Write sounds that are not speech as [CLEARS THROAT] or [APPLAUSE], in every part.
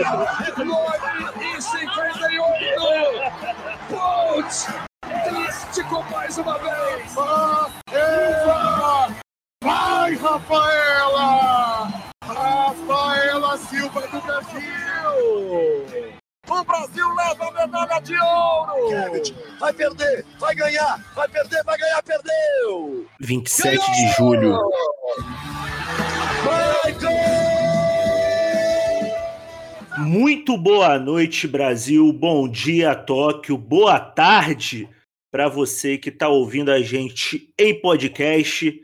9 pontos. Atlético mais uma vez. Rafaela! Vai, Rafaela! Rafaela Silva do Brasil! O Brasil leva a medalha de ouro! Vai perder, vai ganhar, vai perder, vai ganhar, perdeu! 27 Ganhou! de julho Muito boa noite, Brasil. Bom dia, Tóquio. Boa tarde para você que está ouvindo a gente em podcast.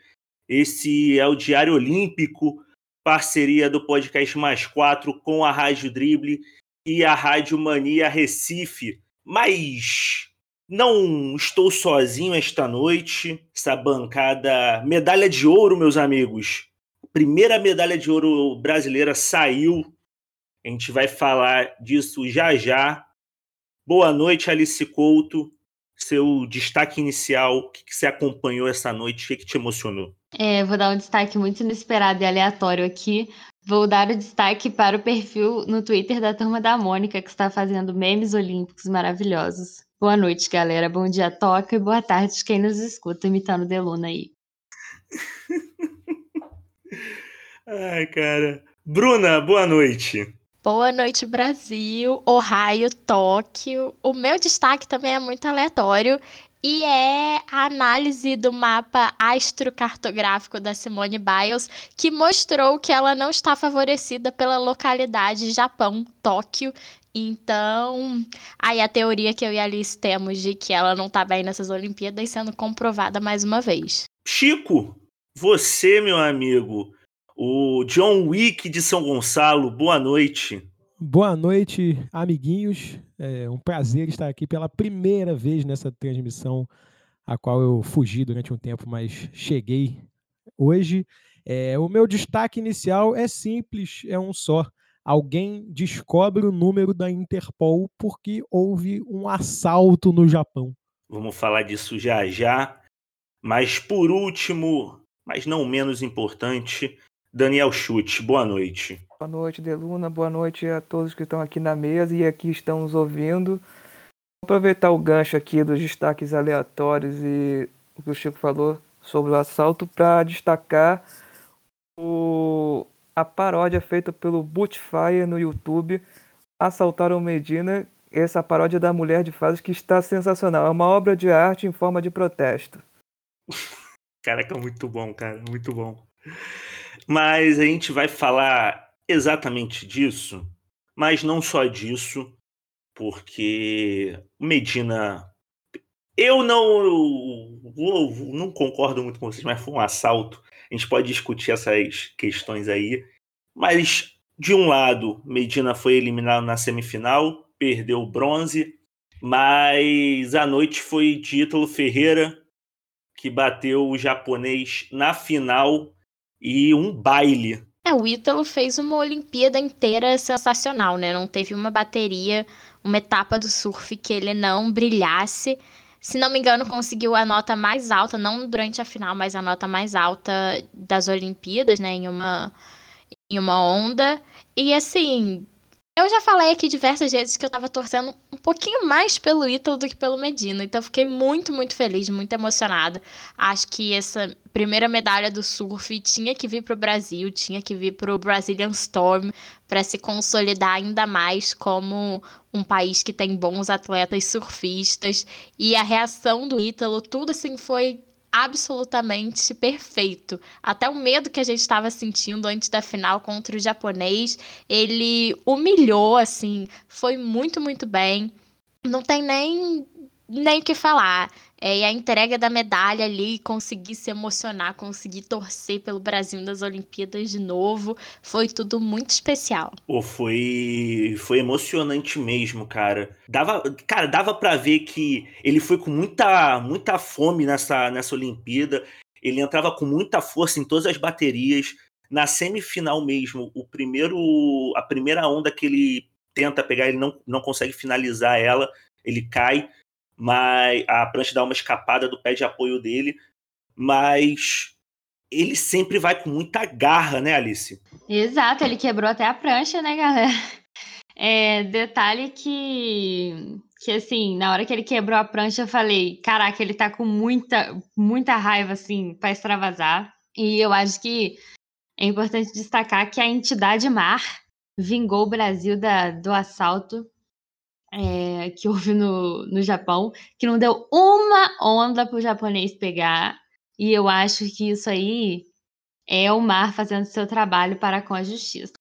Esse é o Diário Olímpico, parceria do podcast Mais 4 com a Rádio Drible e a Rádio Mania Recife. Mas não estou sozinho esta noite. Essa bancada medalha de ouro, meus amigos. Primeira medalha de ouro brasileira saiu. A gente vai falar disso já já. Boa noite, Alice Couto. Seu destaque inicial, o que, que você acompanhou essa noite, o que, que te emocionou? É, vou dar um destaque muito inesperado e aleatório aqui. Vou dar o destaque para o perfil no Twitter da Turma da Mônica, que está fazendo memes olímpicos maravilhosos. Boa noite, galera. Bom dia, Toca, e boa tarde quem nos escuta imitando Deluna aí. [LAUGHS] Ai, cara. Bruna, boa noite. Boa noite, Brasil, Ohio, Tóquio. O meu destaque também é muito aleatório e é a análise do mapa astrocartográfico da Simone Biles, que mostrou que ela não está favorecida pela localidade Japão, Tóquio. Então, aí a teoria que eu e a Alice temos de que ela não está bem nessas Olimpíadas sendo comprovada mais uma vez. Chico, você, meu amigo, o John Wick de São Gonçalo, boa noite. Boa noite, amiguinhos. É um prazer estar aqui pela primeira vez nessa transmissão, a qual eu fugi durante um tempo, mas cheguei hoje. É, o meu destaque inicial é simples, é um só. Alguém descobre o número da Interpol porque houve um assalto no Japão. Vamos falar disso já já. Mas por último, mas não menos importante, Daniel Chute, boa noite. Boa noite, Deluna. Boa noite a todos que estão aqui na mesa e aqui estão nos ouvindo. Vou aproveitar o gancho aqui dos destaques aleatórios e o que o Chico falou sobre o assalto para destacar o, a paródia feita pelo Bootfire no YouTube. Assaltaram Medina. Essa paródia da Mulher de Fases que está sensacional. É uma obra de arte em forma de protesto. [LAUGHS] Caraca, muito bom, cara. Muito bom. Mas a gente vai falar exatamente disso, mas não só disso, porque Medina. Eu não, eu não concordo muito com vocês, mas foi um assalto. A gente pode discutir essas questões aí. Mas, de um lado, Medina foi eliminado na semifinal, perdeu o bronze, mas a noite foi de Ítalo Ferreira, que bateu o japonês na final e um baile. É, o Ítalo fez uma Olimpíada inteira sensacional, né? Não teve uma bateria, uma etapa do surf que ele não brilhasse. Se não me engano, conseguiu a nota mais alta, não durante a final, mas a nota mais alta das Olimpíadas, né? Em uma, em uma onda. E assim, eu já falei aqui diversas vezes que eu tava torcendo um pouquinho mais pelo Ítalo do que pelo Medina. Então fiquei muito, muito feliz, muito emocionada. Acho que essa primeira medalha do surf tinha que vir pro Brasil, tinha que vir pro Brazilian Storm para se consolidar ainda mais como um país que tem bons atletas surfistas. E a reação do Ítalo, tudo assim foi absolutamente perfeito. Até o medo que a gente estava sentindo antes da final contra o japonês, ele humilhou, assim, foi muito, muito bem. Não tem nem nem o que falar. É, e a entrega da medalha ali, conseguir se emocionar, conseguir torcer pelo Brasil nas Olimpíadas de novo, foi tudo muito especial. Pô, foi, foi emocionante mesmo, cara. Dava, cara, dava para ver que ele foi com muita, muita fome nessa, nessa Olimpíada. Ele entrava com muita força em todas as baterias. Na semifinal mesmo, o primeiro, a primeira onda que ele tenta pegar, ele não, não consegue finalizar ela, ele cai mas a prancha dá uma escapada do pé de apoio dele, mas ele sempre vai com muita garra, né, Alice? Exato, ele quebrou até a prancha, né, galera? É, detalhe que, que, assim, na hora que ele quebrou a prancha, eu falei: caraca, ele tá com muita, muita raiva, assim, pra extravasar. E eu acho que é importante destacar que a entidade mar vingou o Brasil da, do assalto é, que houve no, no Japão, que não deu uma onda para o japonês pegar. E eu acho que isso aí é o mar fazendo seu trabalho para com a justiça.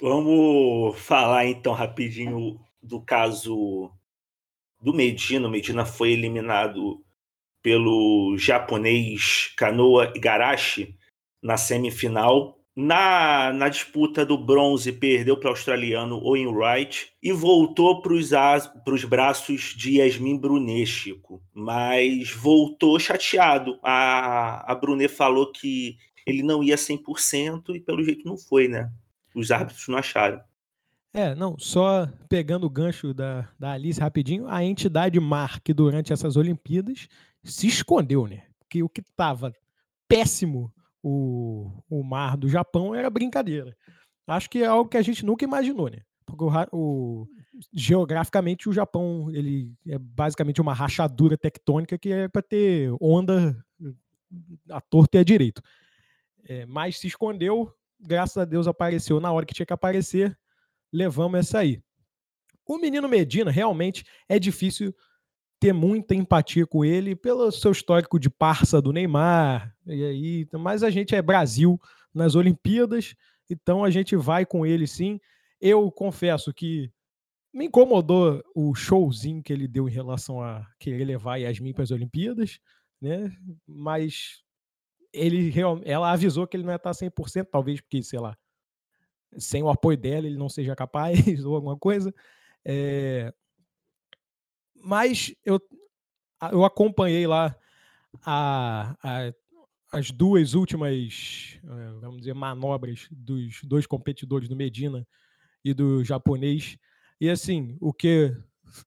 Vamos falar então rapidinho do caso do Medina. O Medina foi eliminado pelo japonês Kanoa Igarashi na semifinal na, na disputa do bronze, perdeu para o australiano Owen Wright e voltou para os braços de Yasmin Brunet. Mas voltou chateado. A, a Brunet falou que ele não ia 100% e pelo jeito não foi, né? Os árbitros não acharam. É, não, só pegando o gancho da, da Alice rapidinho, a entidade mar que durante essas Olimpíadas se escondeu, né? Porque o que estava péssimo o, o mar do Japão era brincadeira. Acho que é algo que a gente nunca imaginou, né? Porque o, o, geograficamente o Japão ele é basicamente uma rachadura tectônica que é para ter onda a torto e a direito. É, mas se escondeu, graças a Deus apareceu na hora que tinha que aparecer, levamos essa aí. O menino Medina realmente é difícil ter muita empatia com ele pelo seu histórico de parça do Neymar. E aí, mas a gente é Brasil nas Olimpíadas, então a gente vai com ele sim. Eu confesso que me incomodou o showzinho que ele deu em relação a querer levar Yasmin para as Olimpíadas, né? Mas ele ela avisou que ele não ia estar 100%, talvez porque, sei lá, sem o apoio dela ele não seja capaz [LAUGHS] ou alguma coisa. É, mas eu, eu acompanhei lá a, a, as duas últimas, eh, vamos dizer, manobras dos dois competidores do Medina e do japonês. E assim, o que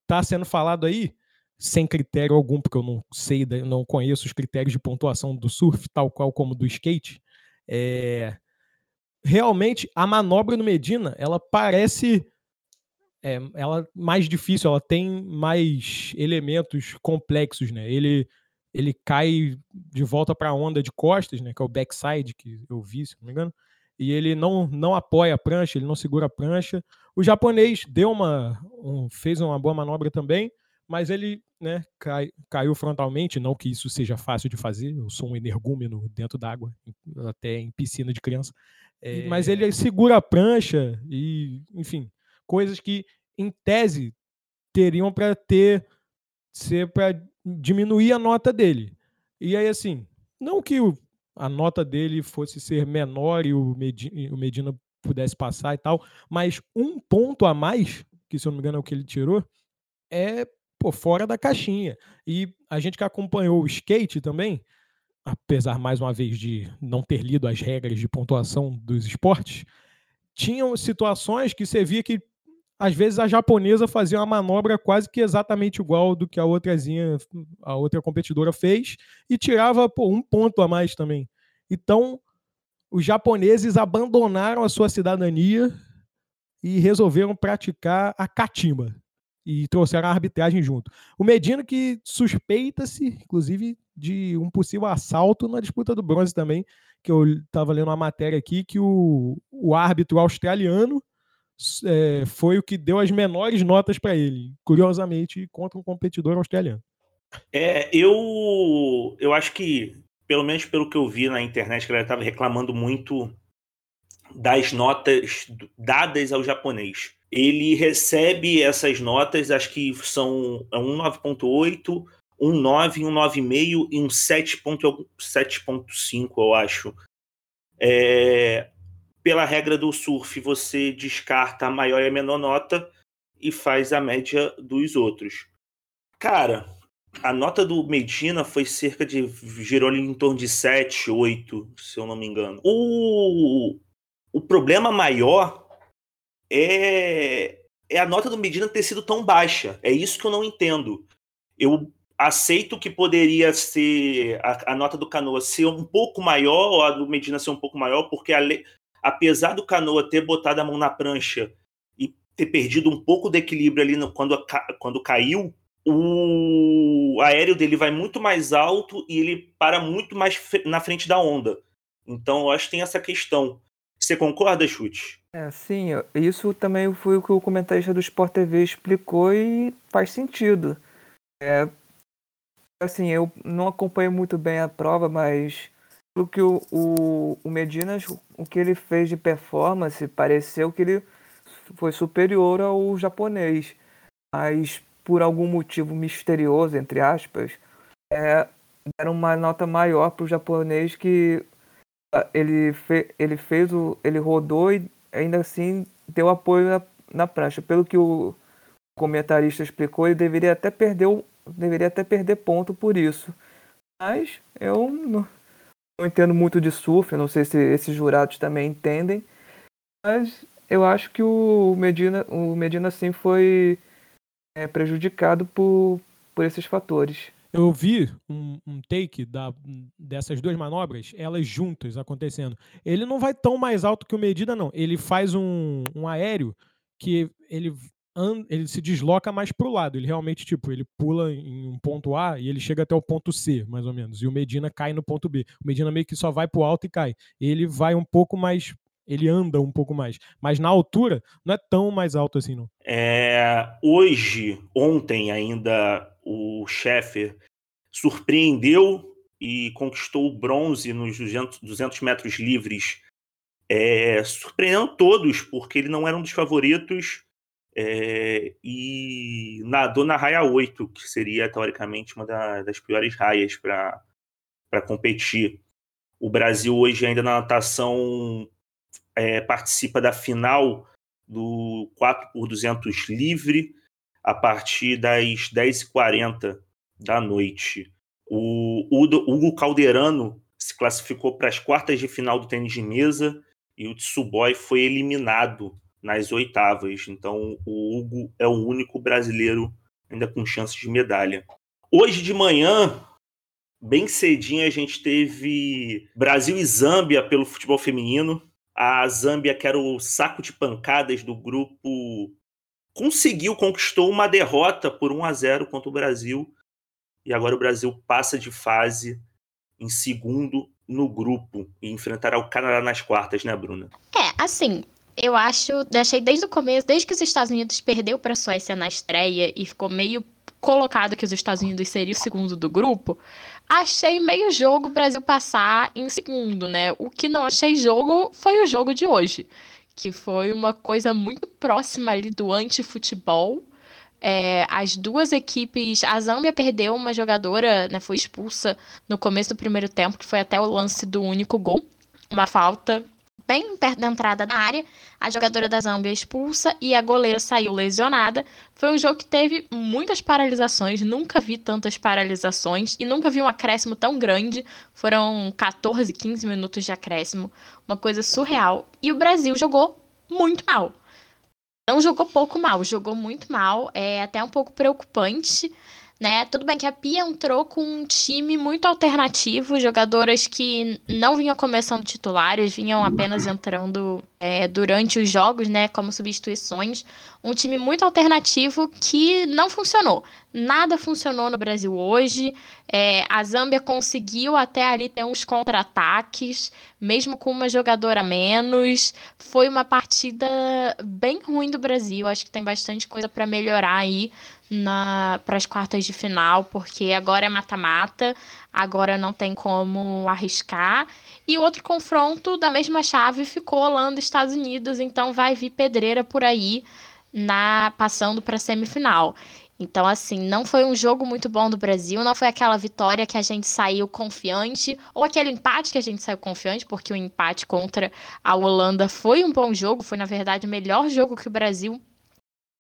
está sendo falado aí, sem critério algum, porque eu não sei, não conheço os critérios de pontuação do surf, tal qual como do skate, é, realmente a manobra no Medina, ela parece é, ela mais difícil, ela tem mais elementos complexos, né? Ele ele cai de volta para a onda de costas, né? Que é o backside que eu vi, se não me engano. E ele não não apoia a prancha, ele não segura a prancha. O japonês deu uma um, fez uma boa manobra também, mas ele né, cai, caiu frontalmente. Não que isso seja fácil de fazer. Eu sou um energúmeno dentro d'água, até em piscina de criança. É... Mas ele segura a prancha e, enfim, coisas que, em tese, teriam para ter ser para diminuir a nota dele. E aí, assim, não que o, a nota dele fosse ser menor e o Medina, o Medina pudesse passar e tal, mas um ponto a mais, que se eu não me engano é o que ele tirou, é pô, fora da caixinha. E a gente que acompanhou o skate também, apesar mais uma vez de não ter lido as regras de pontuação dos esportes, tinham situações que você via que às vezes a japonesa fazia uma manobra quase que exatamente igual do que a outrazinha, a outra competidora fez e tirava pô, um ponto a mais também. Então, os japoneses abandonaram a sua cidadania e resolveram praticar a catimba e trouxeram a arbitragem junto. O Medina que suspeita-se, inclusive, de um possível assalto na disputa do bronze também, que eu estava lendo uma matéria aqui que o, o árbitro australiano é, foi o que deu as menores notas para ele, curiosamente, contra um competidor australiano. É, eu, eu acho que, pelo menos pelo que eu vi na internet, a galera estava reclamando muito das notas dadas ao japonês. Ele recebe essas notas, acho que são um 9.8, um 9, um 9,5 e um 7.5, eu acho. É, pela regra do surf, você descarta a maior e a menor nota e faz a média dos outros. Cara, a nota do Medina foi cerca de. girou ali em torno de 7, 8, se eu não me engano. O, o problema maior é, é a nota do Medina ter sido tão baixa. É isso que eu não entendo. Eu aceito que poderia ser a, a, nota do Canoa ser um pouco maior, ou a do Medina ser um pouco maior, porque a, apesar do Canoa ter botado a mão na prancha e ter perdido um pouco de equilíbrio ali no, quando, quando caiu, o aéreo dele vai muito mais alto e ele para muito mais na frente da onda. Então, eu acho que tem essa questão. Você concorda, Chute? É, sim, isso também foi o que o comentarista do Sport TV explicou e faz sentido. É, assim, eu não acompanho muito bem a prova, mas que o, o, o Medina, o que ele fez de performance, pareceu que ele foi superior ao japonês. Mas por algum motivo misterioso, entre aspas, é, deram uma nota maior para o japonês que ah, ele, fe, ele fez o. ele rodou e ainda assim deu apoio na, na prancha. Pelo que o comentarista explicou, ele deveria até perder deveria até perder ponto por isso. Mas eu não, não entendo muito de surf, não sei se esses jurados também entendem. Mas eu acho que o Medina, o Medina sim foi é, prejudicado por, por esses fatores. Eu vi um, um, take da, dessas duas manobras, elas juntas acontecendo. Ele não vai tão mais alto que o Medina, não. Ele faz um, um aéreo que ele ele se desloca mais para o lado. Ele realmente, tipo, ele pula em um ponto A e ele chega até o ponto C, mais ou menos. E o Medina cai no ponto B. O Medina meio que só vai para o alto e cai. Ele vai um pouco mais. Ele anda um pouco mais. Mas na altura, não é tão mais alto assim, não. É, hoje, ontem ainda, o chefe surpreendeu e conquistou o bronze nos 200, 200 metros livres. É, surpreendendo todos, porque ele não era um dos favoritos é, e nadou na raia 8, que seria teoricamente uma da, das piores raias para competir. O Brasil hoje ainda na natação é, participa da final do 4 por 200 livre a partir das 10h40 da noite. O Hugo Calderano se classificou para as quartas de final do tênis de mesa e o Tsuboi foi eliminado nas oitavas. Então, o Hugo é o único brasileiro ainda com chance de medalha. Hoje de manhã, bem cedinho, a gente teve Brasil e Zâmbia pelo futebol feminino. A Zâmbia, que era o saco de pancadas do grupo, conseguiu, conquistou uma derrota por 1 a 0 contra o Brasil. E agora o Brasil passa de fase em segundo no grupo e enfrentará o Canadá nas quartas, né, Bruna? É, assim, eu acho, achei desde o começo, desde que os Estados Unidos perdeu para a Suécia na estreia e ficou meio colocado que os Estados Unidos seria o segundo do grupo, achei meio jogo o Brasil passar em segundo, né? O que não achei jogo foi o jogo de hoje, que foi uma coisa muito próxima ali do anti-futebol. É, as duas equipes, a Zâmbia perdeu uma jogadora, né, foi expulsa no começo do primeiro tempo, que foi até o lance do único gol, uma falta bem perto da entrada da área. A jogadora da Zâmbia expulsa e a goleira saiu lesionada. Foi um jogo que teve muitas paralisações, nunca vi tantas paralisações e nunca vi um acréscimo tão grande. Foram 14, 15 minutos de acréscimo, uma coisa surreal. E o Brasil jogou muito mal. Não jogou pouco mal, jogou muito mal. É até um pouco preocupante né? Tudo bem que a Pia entrou com um time muito alternativo, jogadoras que não vinham começando titulares, vinham apenas entrando é, durante os jogos, né, como substituições. Um time muito alternativo que não funcionou. Nada funcionou no Brasil hoje. É, a Zâmbia conseguiu até ali ter uns contra-ataques, mesmo com uma jogadora a menos. Foi uma partida bem ruim do Brasil. Acho que tem bastante coisa para melhorar aí para as quartas de final, porque agora é mata-mata, agora não tem como arriscar. E outro confronto da mesma chave ficou Holanda e Estados Unidos, então vai vir pedreira por aí na passando para a semifinal. Então, assim, não foi um jogo muito bom do Brasil, não foi aquela vitória que a gente saiu confiante, ou aquele empate que a gente saiu confiante, porque o empate contra a Holanda foi um bom jogo, foi, na verdade, o melhor jogo que o Brasil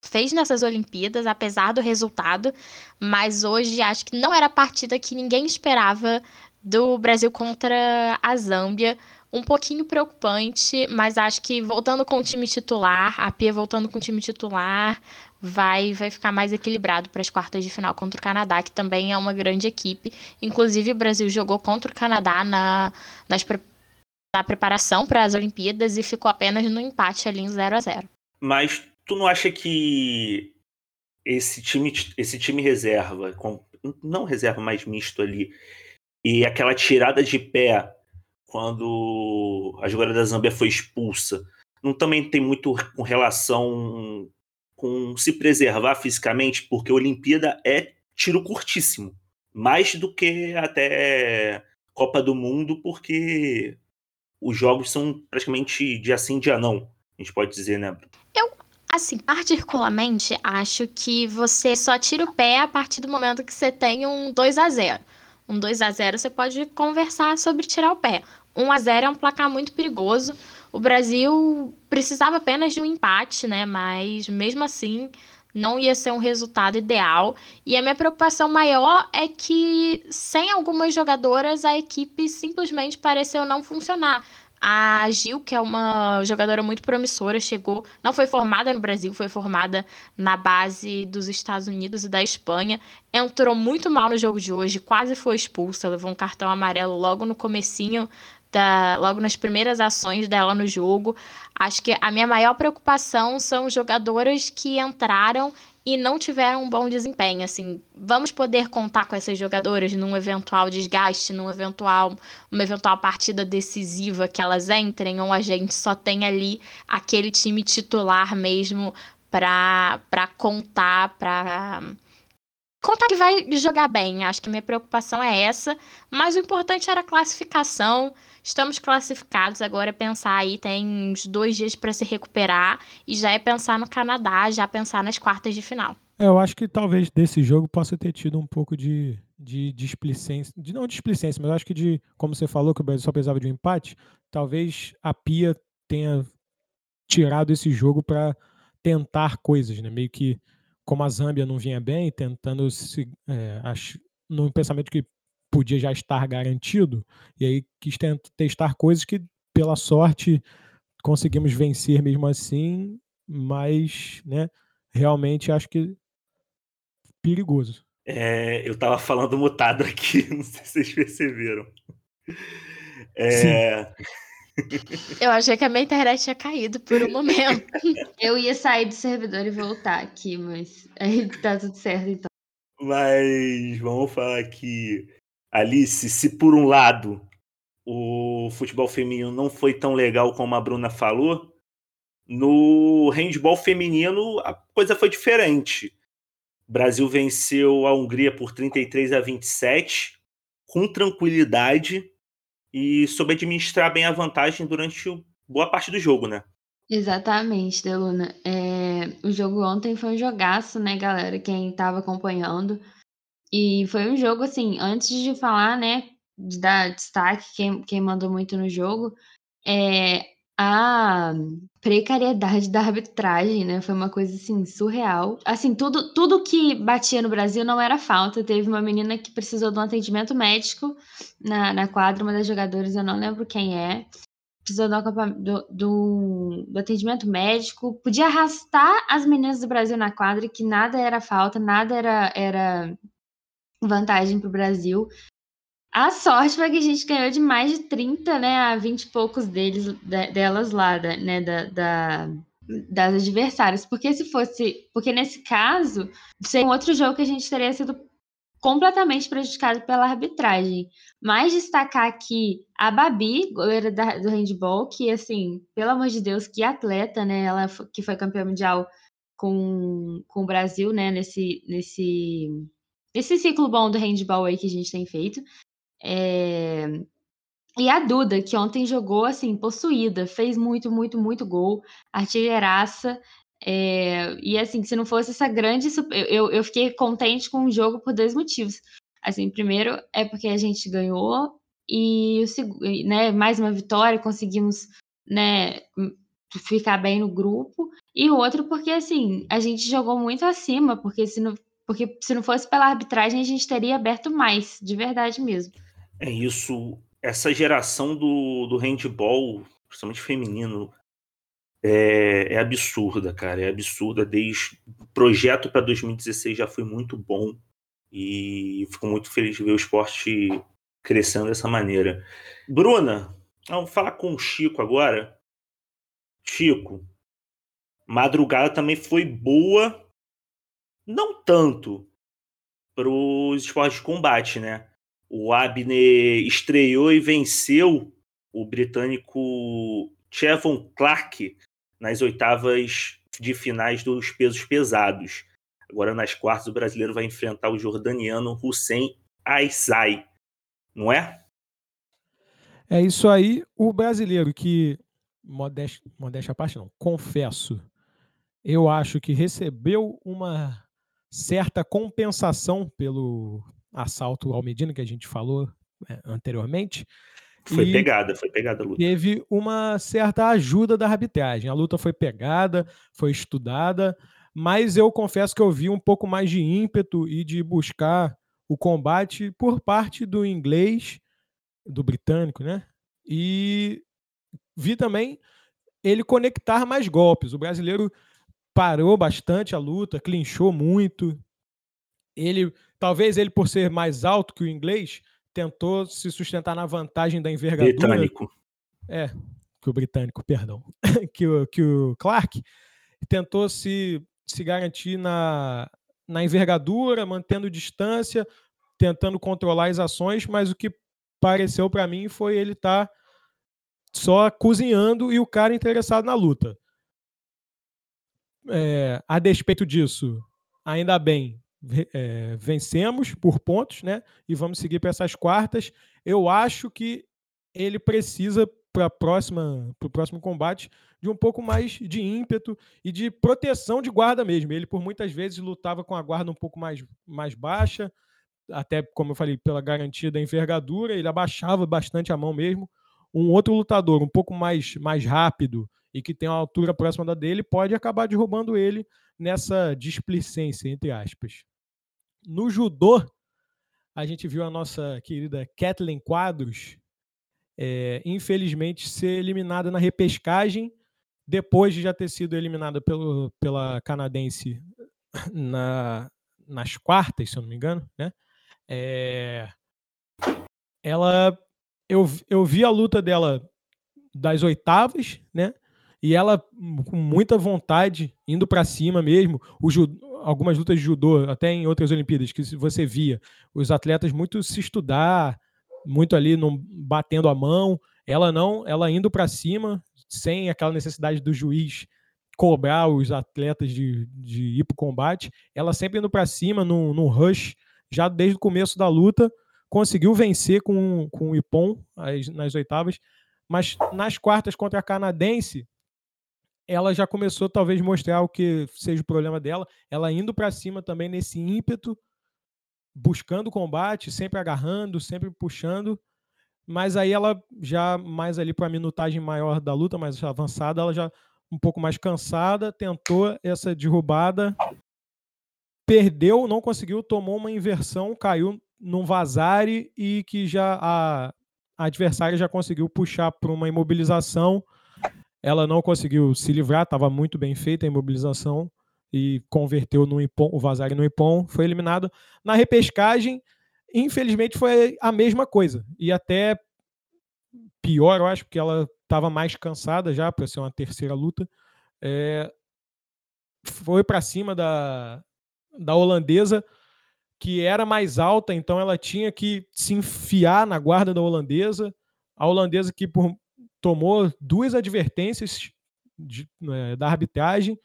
fez nessas Olimpíadas, apesar do resultado, mas hoje acho que não era a partida que ninguém esperava do Brasil contra a Zâmbia. Um pouquinho preocupante, mas acho que voltando com o time titular, a Pia voltando com o time titular, vai vai ficar mais equilibrado para as quartas de final contra o Canadá, que também é uma grande equipe. Inclusive, o Brasil jogou contra o Canadá na, nas, na preparação para as Olimpíadas e ficou apenas no empate ali em 0 a 0 Mas tu não acha que esse time, esse time reserva, com, não reserva mais misto ali, e aquela tirada de pé quando a jogadora da Zâmbia foi expulsa, não também tem muito com relação com se preservar fisicamente, porque a Olimpíada é tiro curtíssimo, mais do que até Copa do Mundo, porque os jogos são praticamente dia sim, dia não, a gente pode dizer, né? Eu, assim, particularmente, acho que você só tira o pé a partir do momento que você tem um 2 a 0 um 2 a 0 você pode conversar sobre tirar o pé. 1 a 0 é um placar muito perigoso. O Brasil precisava apenas de um empate, né? Mas mesmo assim não ia ser um resultado ideal. E a minha preocupação maior é que sem algumas jogadoras a equipe simplesmente pareceu não funcionar. A Gil, que é uma jogadora muito promissora, chegou, não foi formada no Brasil, foi formada na base dos Estados Unidos e da Espanha. Entrou muito mal no jogo de hoje, quase foi expulsa, levou um cartão amarelo logo no comecinho da, logo nas primeiras ações dela no jogo. Acho que a minha maior preocupação são jogadoras que entraram e não tiveram um bom desempenho. Assim, vamos poder contar com essas jogadoras num eventual desgaste, num eventual, uma eventual partida decisiva que elas entrem, ou a gente só tem ali aquele time titular mesmo para contar, para contar que vai jogar bem. Acho que minha preocupação é essa, mas o importante era a classificação. Estamos classificados, agora é pensar aí, tem uns dois dias para se recuperar e já é pensar no Canadá, já pensar nas quartas de final. É, eu acho que talvez desse jogo possa ter tido um pouco de, de displicência, de, não displicência, mas acho que de, como você falou, que o Brasil só precisava de um empate, talvez a Pia tenha tirado esse jogo para tentar coisas, né? Meio que como a Zâmbia não vinha bem, tentando se, é, ach, num pensamento que podia já estar garantido, e aí quis testar coisas que, pela sorte, conseguimos vencer mesmo assim, mas, né, realmente acho que perigoso. É, eu estava falando mutado [LAUGHS] aqui, não sei se vocês perceberam. É... Eu achei que a minha internet tinha caído por um momento. [LAUGHS] Eu ia sair do servidor e voltar aqui, mas aí tá tudo certo então. Mas vamos falar que Alice, se por um lado o futebol feminino não foi tão legal como a Bruna falou, no handball feminino a coisa foi diferente. O Brasil venceu a Hungria por 33 a 27, com tranquilidade e soube administrar bem a vantagem durante boa parte do jogo, né? Exatamente, Deluna. É, o jogo ontem foi um jogaço, né, galera? Quem estava acompanhando. E foi um jogo, assim, antes de falar, né, de dar destaque, quem, quem mandou muito no jogo, é a precariedade da arbitragem, né? Foi uma coisa, assim, surreal. Assim, tudo, tudo que batia no Brasil não era falta. Teve uma menina que precisou de um atendimento médico na, na quadra, uma das jogadoras, eu não lembro quem é. Precisou do, do, do, atendimento médico. Podia arrastar as meninas do Brasil na quadra, que nada era falta, nada era, era vantagem para o Brasil. A sorte foi que a gente ganhou de mais de 30, né, a 20 e poucos deles, delas lá, né, da, da, das adversárias. Porque se fosse. Porque nesse caso, seria um outro jogo que a gente teria sido completamente prejudicado pela arbitragem. Mas destacar aqui a Babi, goleira da, do handball, que, assim, pelo amor de Deus, que atleta, né? Ela que foi campeã mundial com, com o Brasil, né, nesse, nesse esse ciclo bom do handball aí que a gente tem feito. É... E a Duda, que ontem jogou assim, possuída, fez muito, muito, muito gol, artilheiraça. É... E assim, se não fosse essa grande. Eu, eu fiquei contente com o jogo por dois motivos. Assim, primeiro é porque a gente ganhou, e né, mais uma vitória, conseguimos né, ficar bem no grupo. E o outro porque assim, a gente jogou muito acima, porque se não, porque se não fosse pela arbitragem, a gente teria aberto mais, de verdade mesmo. É isso. essa geração do, do handball, principalmente feminino, é, é absurda, cara. É absurda. Desde o projeto para 2016 já foi muito bom. E fico muito feliz de ver o esporte crescendo dessa maneira. Bruna, vamos falar com o Chico agora. Chico, madrugada também foi boa, não tanto para os esportes de combate, né? O Abner estreou e venceu o britânico Chevon Clark nas oitavas de finais dos pesos pesados. Agora, nas quartas, o brasileiro vai enfrentar o jordaniano Hussein Aizai, não é? É isso aí. O brasileiro que, modéstia, modéstia à parte, não, confesso, eu acho que recebeu uma certa compensação pelo assalto ao Medina que a gente falou é, anteriormente. Foi pegada, foi pegada a luta. Teve uma certa ajuda da arbitragem. A luta foi pegada, foi estudada, mas eu confesso que eu vi um pouco mais de ímpeto e de buscar o combate por parte do inglês, do britânico, né? E vi também ele conectar mais golpes. O brasileiro parou bastante a luta, clinchou muito. Ele, talvez ele por ser mais alto que o inglês, tentou se sustentar na vantagem da envergadura. Britânico. É, que o britânico, perdão. [LAUGHS] que, o, que o Clark tentou se, se garantir na, na envergadura, mantendo distância, tentando controlar as ações, mas o que pareceu para mim foi ele estar tá só cozinhando e o cara interessado na luta. É, a despeito disso, ainda bem, é, vencemos por pontos, né? E vamos seguir para essas quartas. Eu acho que ele precisa para próxima o próximo combate de um pouco mais de ímpeto e de proteção de guarda mesmo. Ele por muitas vezes lutava com a guarda um pouco mais, mais baixa, até como eu falei pela garantia da envergadura, ele abaixava bastante a mão mesmo. Um outro lutador um pouco mais mais rápido e que tem uma altura próxima da dele pode acabar derrubando ele nessa displicência, entre aspas. No judô, a gente viu a nossa querida Kathleen Quadros, é, infelizmente, ser eliminada na repescagem, depois de já ter sido eliminada pelo, pela canadense na, nas quartas, se eu não me engano, né? É, ela, eu, eu vi a luta dela das oitavas, né? E ela com muita vontade, indo para cima mesmo. O algumas lutas de judô, até em outras Olimpíadas, que você via os atletas muito se estudar, muito ali no, batendo a mão. Ela não, ela indo para cima, sem aquela necessidade do juiz cobrar os atletas de, de ir para o combate. Ela sempre indo para cima, no, no rush, já desde o começo da luta, conseguiu vencer com, com o Ipon as, nas oitavas. Mas nas quartas contra a canadense, ela já começou talvez mostrar o que seja o problema dela, ela indo para cima também nesse ímpeto, buscando combate, sempre agarrando, sempre puxando, mas aí ela já mais ali para a minutagem maior da luta, mais avançada, ela já um pouco mais cansada, tentou essa derrubada, perdeu, não conseguiu, tomou uma inversão, caiu num vazare e que já a, a adversária já conseguiu puxar para uma imobilização ela não conseguiu se livrar, estava muito bem feita a imobilização e converteu no Ipon, o Vazari no Ipon, foi eliminado. Na repescagem, infelizmente, foi a mesma coisa. E até pior, eu acho, porque ela estava mais cansada já para ser uma terceira luta. É, foi para cima da, da holandesa, que era mais alta, então ela tinha que se enfiar na guarda da holandesa. A holandesa que por tomou duas advertências de, é, da arbitragem,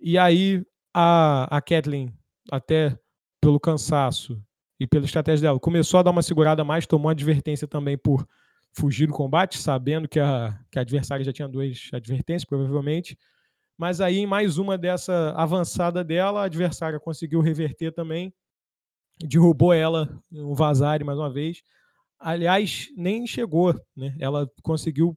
e aí a, a Kathleen, até pelo cansaço e pela estratégia dela, começou a dar uma segurada mais, tomou advertência também por fugir do combate, sabendo que a, que a adversária já tinha duas advertências, provavelmente. Mas aí, em mais uma dessa avançada dela, a adversária conseguiu reverter também, derrubou ela, um vazare mais uma vez, aliás, nem chegou, né? Ela conseguiu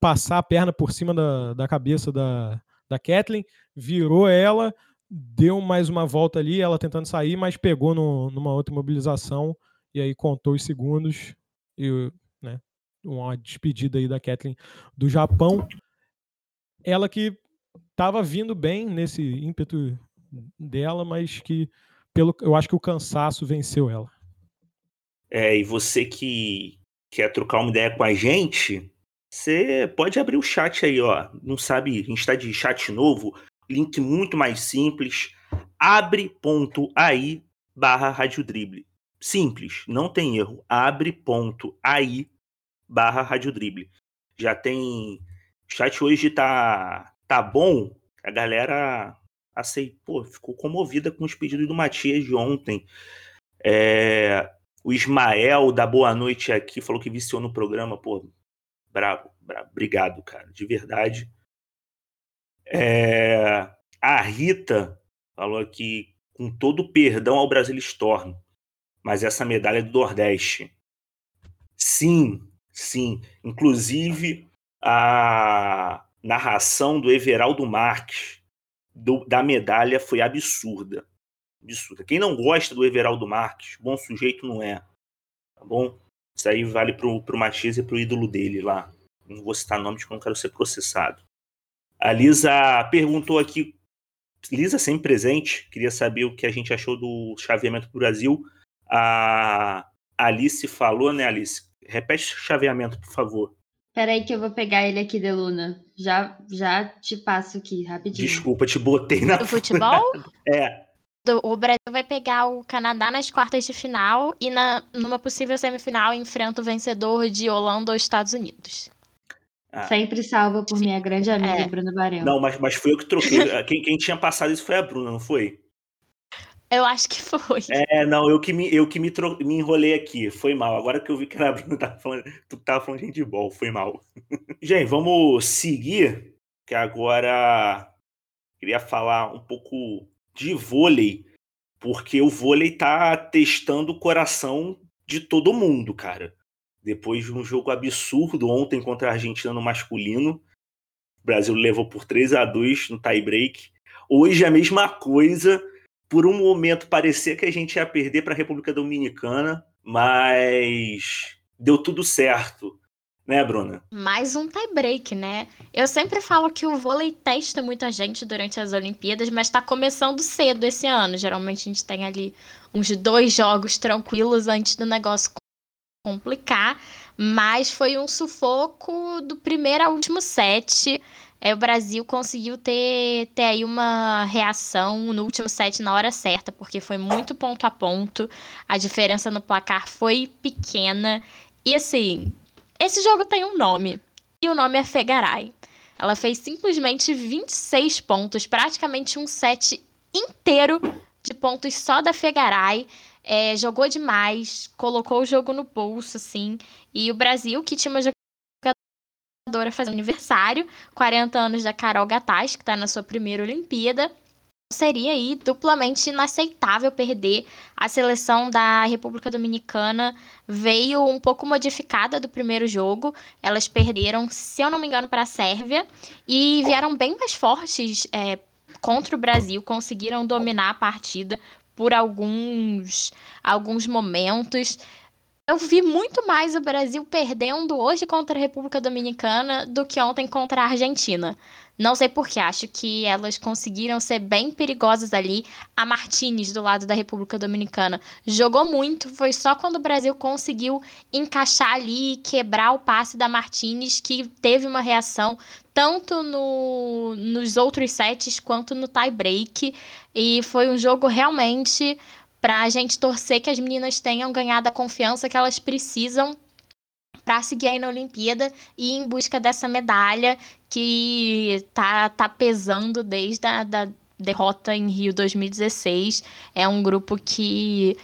passar a perna por cima da, da cabeça da, da Kathleen, virou ela, deu mais uma volta ali, ela tentando sair, mas pegou no, numa outra mobilização e aí contou os segundos e né, uma despedida aí da Kathleen do Japão. Ela que estava vindo bem nesse ímpeto dela, mas que pelo, eu acho que o cansaço venceu ela. É, e você que quer trocar uma ideia com a gente, você pode abrir o chat aí, ó. Não sabe, a gente está de chat novo, link muito mais simples, abre.ai barra radiodrible. Simples, não tem erro. Abre.ai barra radiodrible. Já tem. O chat hoje tá, tá bom. A galera aceitou, ficou comovida com os pedidos do Matias de ontem. É, o Ismael da Boa Noite aqui falou que viciou no programa. Pô, bravo, bravo. Obrigado, cara, de verdade. É, a Rita falou aqui, com todo perdão ao Brasil Storm, mas essa medalha é do Nordeste. Sim, sim. Inclusive, a narração do Everaldo Marques do, da medalha foi absurda. Absurda. Quem não gosta do Everaldo Marques, bom sujeito não é. Tá bom? Isso aí vale pro, pro Matias e pro ídolo dele lá. Não vou citar nome de que eu não quero ser processado. A Lisa perguntou aqui, Lisa sempre presente, queria saber o que a gente achou do chaveamento do Brasil. A Alice falou, né, Alice? Repete o chaveamento, por favor. Peraí que eu vou pegar ele aqui, Deluna. Já, já te passo aqui, rapidinho. Desculpa, te botei na... Do futebol? [LAUGHS] é. O Brasil vai pegar o Canadá nas quartas de final e na, numa possível semifinal enfrenta o vencedor de Holanda ou Estados Unidos. Ah. Sempre salva por minha grande amiga, é. Bruna Barão. Não, mas, mas foi eu que troquei. [LAUGHS] quem, quem tinha passado isso foi a Bruna, não foi? Eu acho que foi. É, não, eu que me, eu que me, tro... me enrolei aqui. Foi mal. Agora que eu vi que a Bruna [LAUGHS] tava falando, tu tava falando de handball, foi mal. [LAUGHS] Gente, vamos seguir, que agora queria falar um pouco de vôlei, porque o vôlei tá testando o coração de todo mundo, cara depois de um jogo absurdo ontem contra a Argentina no masculino. O Brasil levou por 3 a 2 no tie-break. Hoje a mesma coisa. Por um momento parecia que a gente ia perder para a República Dominicana, mas deu tudo certo. Né, Bruna? Mais um tie-break, né? Eu sempre falo que o vôlei testa muita gente durante as Olimpíadas, mas está começando cedo esse ano. Geralmente a gente tem ali uns dois jogos tranquilos antes do negócio complicar, mas foi um sufoco do primeiro ao último set. É, o Brasil conseguiu ter, ter aí uma reação no último set na hora certa, porque foi muito ponto a ponto, a diferença no placar foi pequena. E assim, esse jogo tem um nome, e o nome é Fegaray. Ela fez simplesmente 26 pontos, praticamente um set inteiro de pontos só da Fegaray. É, jogou demais, colocou o jogo no bolso, assim. E o Brasil, que tinha uma jogadora fazendo aniversário, 40 anos da Carol Gataz, que está na sua primeira Olimpíada. Seria aí duplamente inaceitável perder. A seleção da República Dominicana veio um pouco modificada do primeiro jogo. Elas perderam, se eu não me engano, para a Sérvia e vieram bem mais fortes é, contra o Brasil, conseguiram dominar a partida por alguns, alguns momentos. Eu vi muito mais o Brasil perdendo hoje contra a República Dominicana do que ontem contra a Argentina. Não sei porquê, acho que elas conseguiram ser bem perigosas ali. A Martinez, do lado da República Dominicana, jogou muito. Foi só quando o Brasil conseguiu encaixar ali e quebrar o passe da Martinez que teve uma reação tanto no, nos outros sets quanto no tie-break. E foi um jogo realmente para a gente torcer que as meninas tenham ganhado a confiança que elas precisam para seguir aí na Olimpíada e em busca dessa medalha que tá, tá pesando desde a da derrota em Rio 2016. É um grupo que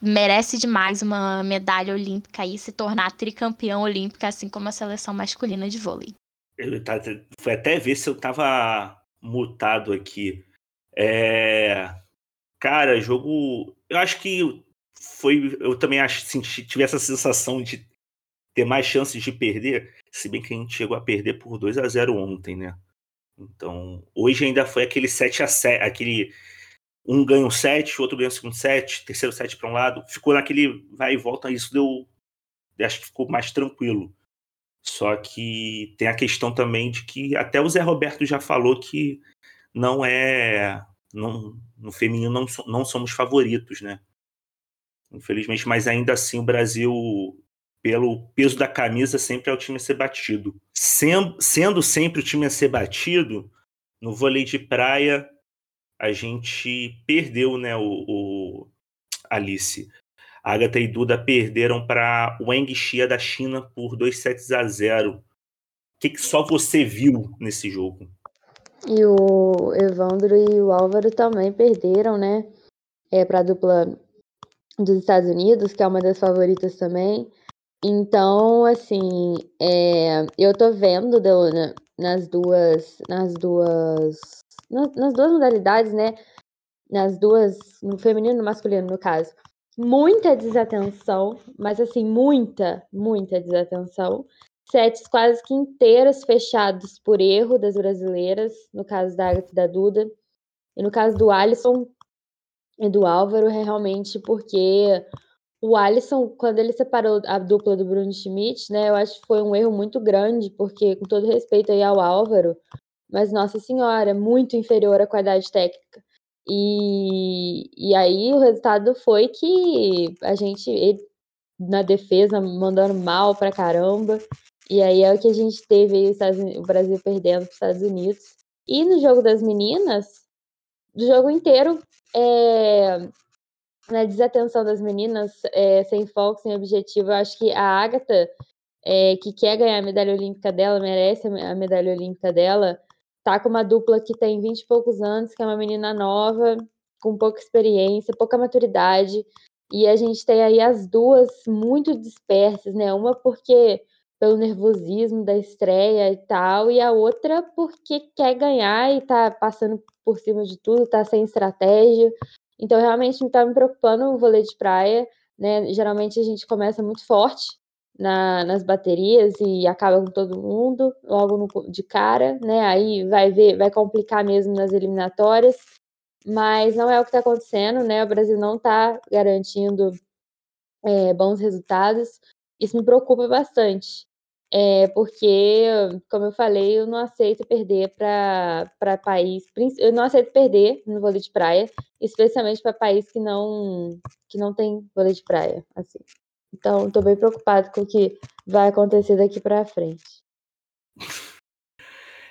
merece demais uma medalha olímpica e se tornar tricampeão olímpica, assim como a seleção masculina de vôlei. Eu tá, foi até ver se eu tava mutado aqui. É... Cara, jogo. Eu acho que foi. Eu também acho, senti, tive essa sensação de ter mais chances de perder, se bem que a gente chegou a perder por 2 a 0 ontem, né? Então, hoje ainda foi aquele 7 a 7, aquele um ganha um set, o outro ganha o segundo set, terceiro set para um lado, ficou naquele vai e volta, isso deu acho que ficou mais tranquilo. Só que tem a questão também de que até o Zé Roberto já falou que não é. Não, no feminino não, não somos favoritos, né? Infelizmente, mas ainda assim o Brasil, pelo peso da camisa, sempre é o time a ser batido. Sendo, sempre o time a ser batido, no vôlei de praia a gente perdeu, né, o, o Alice. Agatha e Duda perderam para Wang Xia da China por 2 sets a 0. O que, que só você viu nesse jogo? E o Evandro e o Álvaro também perderam, né? É, para a dupla dos Estados Unidos, que é uma das favoritas também. Então, assim, é, eu tô vendo, Deona, nas duas, nas duas, nas, nas duas modalidades, né? Nas duas, no feminino e no masculino, no caso, muita desatenção, mas assim, muita, muita desatenção. Sets quase que inteiros fechados por erro das brasileiras, no caso da Agatha e da Duda. E no caso do Alisson e do Álvaro, é realmente porque o Alisson, quando ele separou a dupla do Bruno Schmidt, né, eu acho que foi um erro muito grande, porque, com todo respeito aí ao Álvaro, mas, nossa senhora, muito inferior à qualidade técnica. E, e aí o resultado foi que a gente, ele, na defesa, mandando mal pra caramba. E aí é o que a gente teve aí, o Brasil perdendo para os Estados Unidos. E no jogo das meninas, do jogo inteiro, é, na desatenção das meninas, é, sem foco, sem objetivo, eu acho que a Agatha, é, que quer ganhar a medalha olímpica dela, merece a medalha olímpica dela, tá com uma dupla que tem 20 e poucos anos, que é uma menina nova, com pouca experiência, pouca maturidade, e a gente tem aí as duas muito dispersas, né? Uma porque pelo nervosismo da estreia e tal, e a outra porque quer ganhar e tá passando por cima de tudo, tá sem estratégia. Então, realmente, tá me preocupando o vôlei de praia, né? Geralmente a gente começa muito forte, na, nas baterias e acaba com todo mundo logo no, de cara, né? Aí vai ver, vai complicar mesmo nas eliminatórias, mas não é o que está acontecendo, né? O Brasil não está garantindo é, bons resultados. Isso me preocupa bastante, é, porque, como eu falei, eu não aceito perder para país, eu não aceito perder no vôlei de praia, especialmente para país que não que não tem vôlei de praia, assim. Então, estou bem preocupado com o que vai acontecer daqui para frente. [LAUGHS]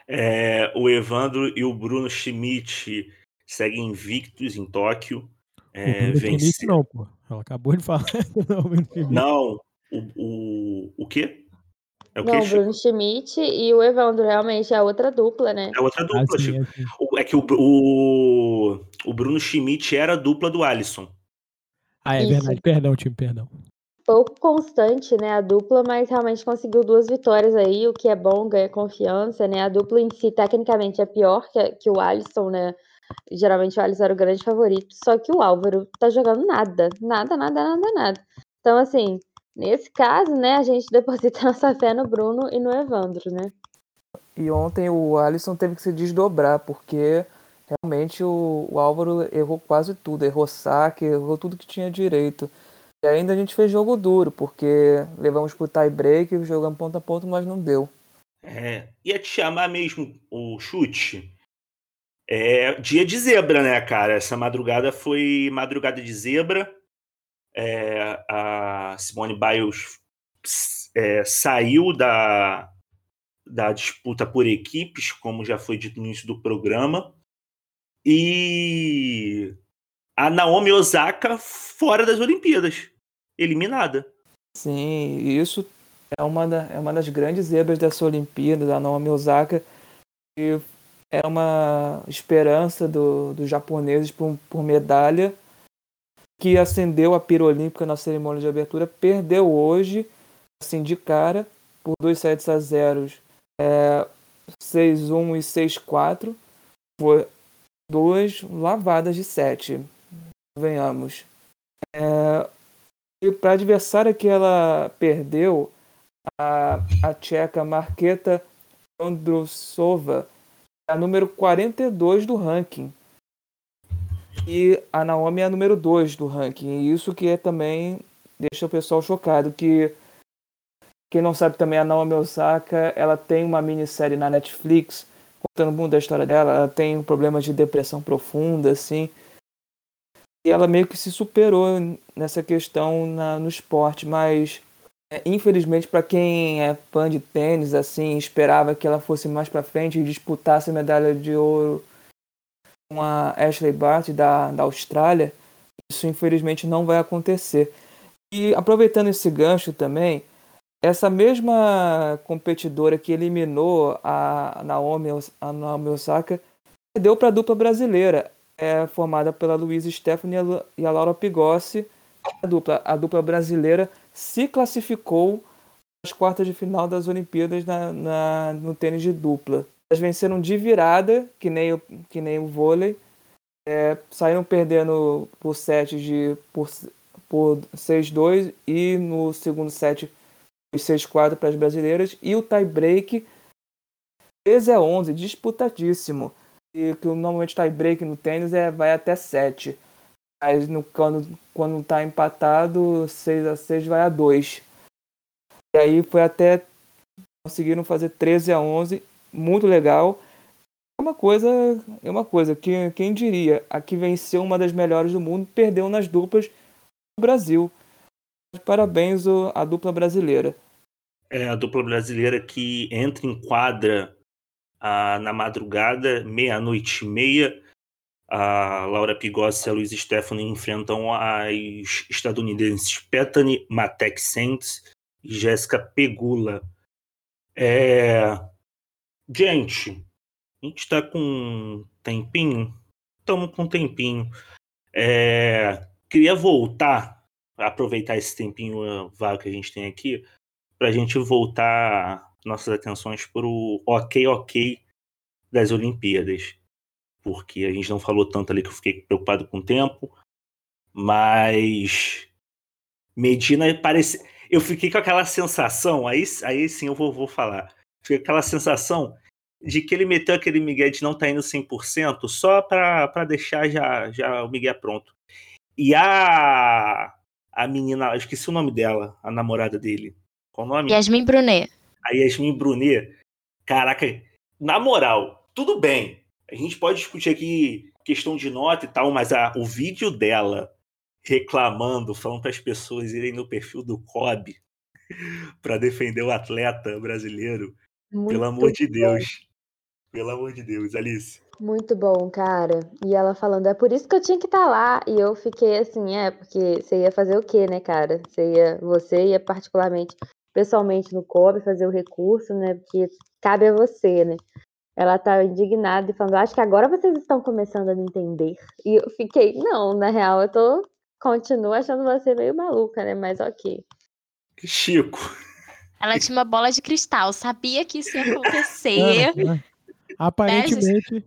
É, o Evandro e o Bruno Schmidt seguem invictos em Tóquio. É, o vence... não, pô. Ela acabou de falar. [LAUGHS] não, o, o, o quê? É o não, o Bruno Schmidt e o Evandro realmente é outra dupla, né? É outra dupla. Ah, sim, é, sim. é, que o, o, o Bruno Schmidt era a dupla do Alisson. Ah, é Isso. verdade. Perdão, time, perdão pouco constante, né, a dupla, mas realmente conseguiu duas vitórias aí, o que é bom, ganha confiança, né, a dupla em si, tecnicamente, é pior que, que o Alisson, né, geralmente o Alisson era o grande favorito, só que o Álvaro tá jogando nada, nada, nada, nada, nada. Então, assim, nesse caso, né, a gente [LAUGHS] deposita nossa fé no Bruno e no Evandro, né. E ontem o Alisson teve que se desdobrar, porque realmente o, o Álvaro errou quase tudo, errou saque, errou tudo que tinha direito. E ainda a gente fez jogo duro, porque levamos pro tie break, jogamos ponto a ponto, mas não deu. É, ia te chamar mesmo o chute. É dia de zebra, né, cara? Essa madrugada foi madrugada de zebra. É, a Simone Biles é, saiu da, da disputa por equipes, como já foi dito no início do programa. E a Naomi Osaka fora das Olimpíadas, eliminada. Sim, isso é uma, da, é uma das grandes zebras dessa Olimpíada, da Naomi Osaka, e é uma esperança do, dos japoneses por, por medalha, que acendeu a pira olímpica na cerimônia de abertura, perdeu hoje, assim, de cara, por 2 sets a 0, é, 6-1 e 6-4, foi duas lavadas de sete venhamos. É, e para a adversária que ela perdeu, a, a tcheca Marketa Androsova, é a número 42 do ranking. E a Naomi é a número 2 do ranking. E isso que é também deixa o pessoal chocado, que Quem não sabe também, a Naomi Osaka, ela tem uma minissérie na Netflix contando muito da história dela. Ela tem um problema de depressão profunda, assim. E ela meio que se superou nessa questão na, no esporte, mas é, infelizmente para quem é fã de tênis, assim, esperava que ela fosse mais para frente e disputasse a medalha de ouro com a Ashley Barty da, da Austrália, isso infelizmente não vai acontecer. E aproveitando esse gancho também, essa mesma competidora que eliminou a Naomi, a Naomi Osaka deu para a dupla brasileira, é formada pela Luísa Stephanie e a Laura Pigossi. A dupla, a dupla brasileira se classificou às quartas de final das Olimpíadas na, na, no tênis de dupla. Elas venceram de virada, que nem o, que nem o vôlei. É, saíram perdendo por sete de por, por 6-2 e no segundo set 6-4 para as brasileiras e o tie break 13 a 11, disputadíssimo. E que normalmente tie break no tênis é vai até 7. Mas no, quando quando tá empatado, 6 a 6 vai a 2. E aí foi até conseguiram fazer 13 a 11, muito legal. É uma coisa, é uma coisa que quem diria, a que venceu uma das melhores do mundo, perdeu nas duplas do Brasil. Parabéns à dupla brasileira. É a dupla brasileira que entra em quadra ah, na madrugada, meia-noite e meia. A Laura Pigossi e a Luiz Stephanie enfrentam as estadunidenses Bethany Matek Saints e Jéssica Pegula. É... Gente, a gente está com um tempinho? Estamos com um tempinho. É... Queria voltar, aproveitar esse tempinho vago que a gente tem aqui, para a gente voltar nossas atenções para o ok, ok das Olimpíadas. Porque a gente não falou tanto ali que eu fiquei preocupado com o tempo, mas Medina parece. Eu fiquei com aquela sensação, aí, aí sim eu vou, vou falar. Com aquela sensação de que ele meteu aquele Miguel de não tá indo 100% só para deixar já, já o Miguel pronto. E a a menina, eu esqueci o nome dela, a namorada dele. Qual o nome? Yasmin Brunet. A Yasmin Brunet. Caraca, na moral, tudo bem. A gente pode discutir aqui questão de nota e tal, mas a, o vídeo dela reclamando, falando para as pessoas irem no perfil do COB [LAUGHS] para defender o atleta brasileiro. Muito pelo amor de Deus. Pelo amor de Deus, Alice. Muito bom, cara. E ela falando, é por isso que eu tinha que estar tá lá. E eu fiquei assim, é, porque você ia fazer o quê, né, cara? Você ia, você ia particularmente, pessoalmente no COB fazer o recurso, né? Porque cabe a você, né? Ela tá indignada e falando, acho que agora vocês estão começando a me entender. E eu fiquei, não, na real, eu tô. Continuo achando você meio maluca, né? Mas ok. Chico. Ela tinha uma bola de cristal, sabia que isso ia acontecer. Aparentemente,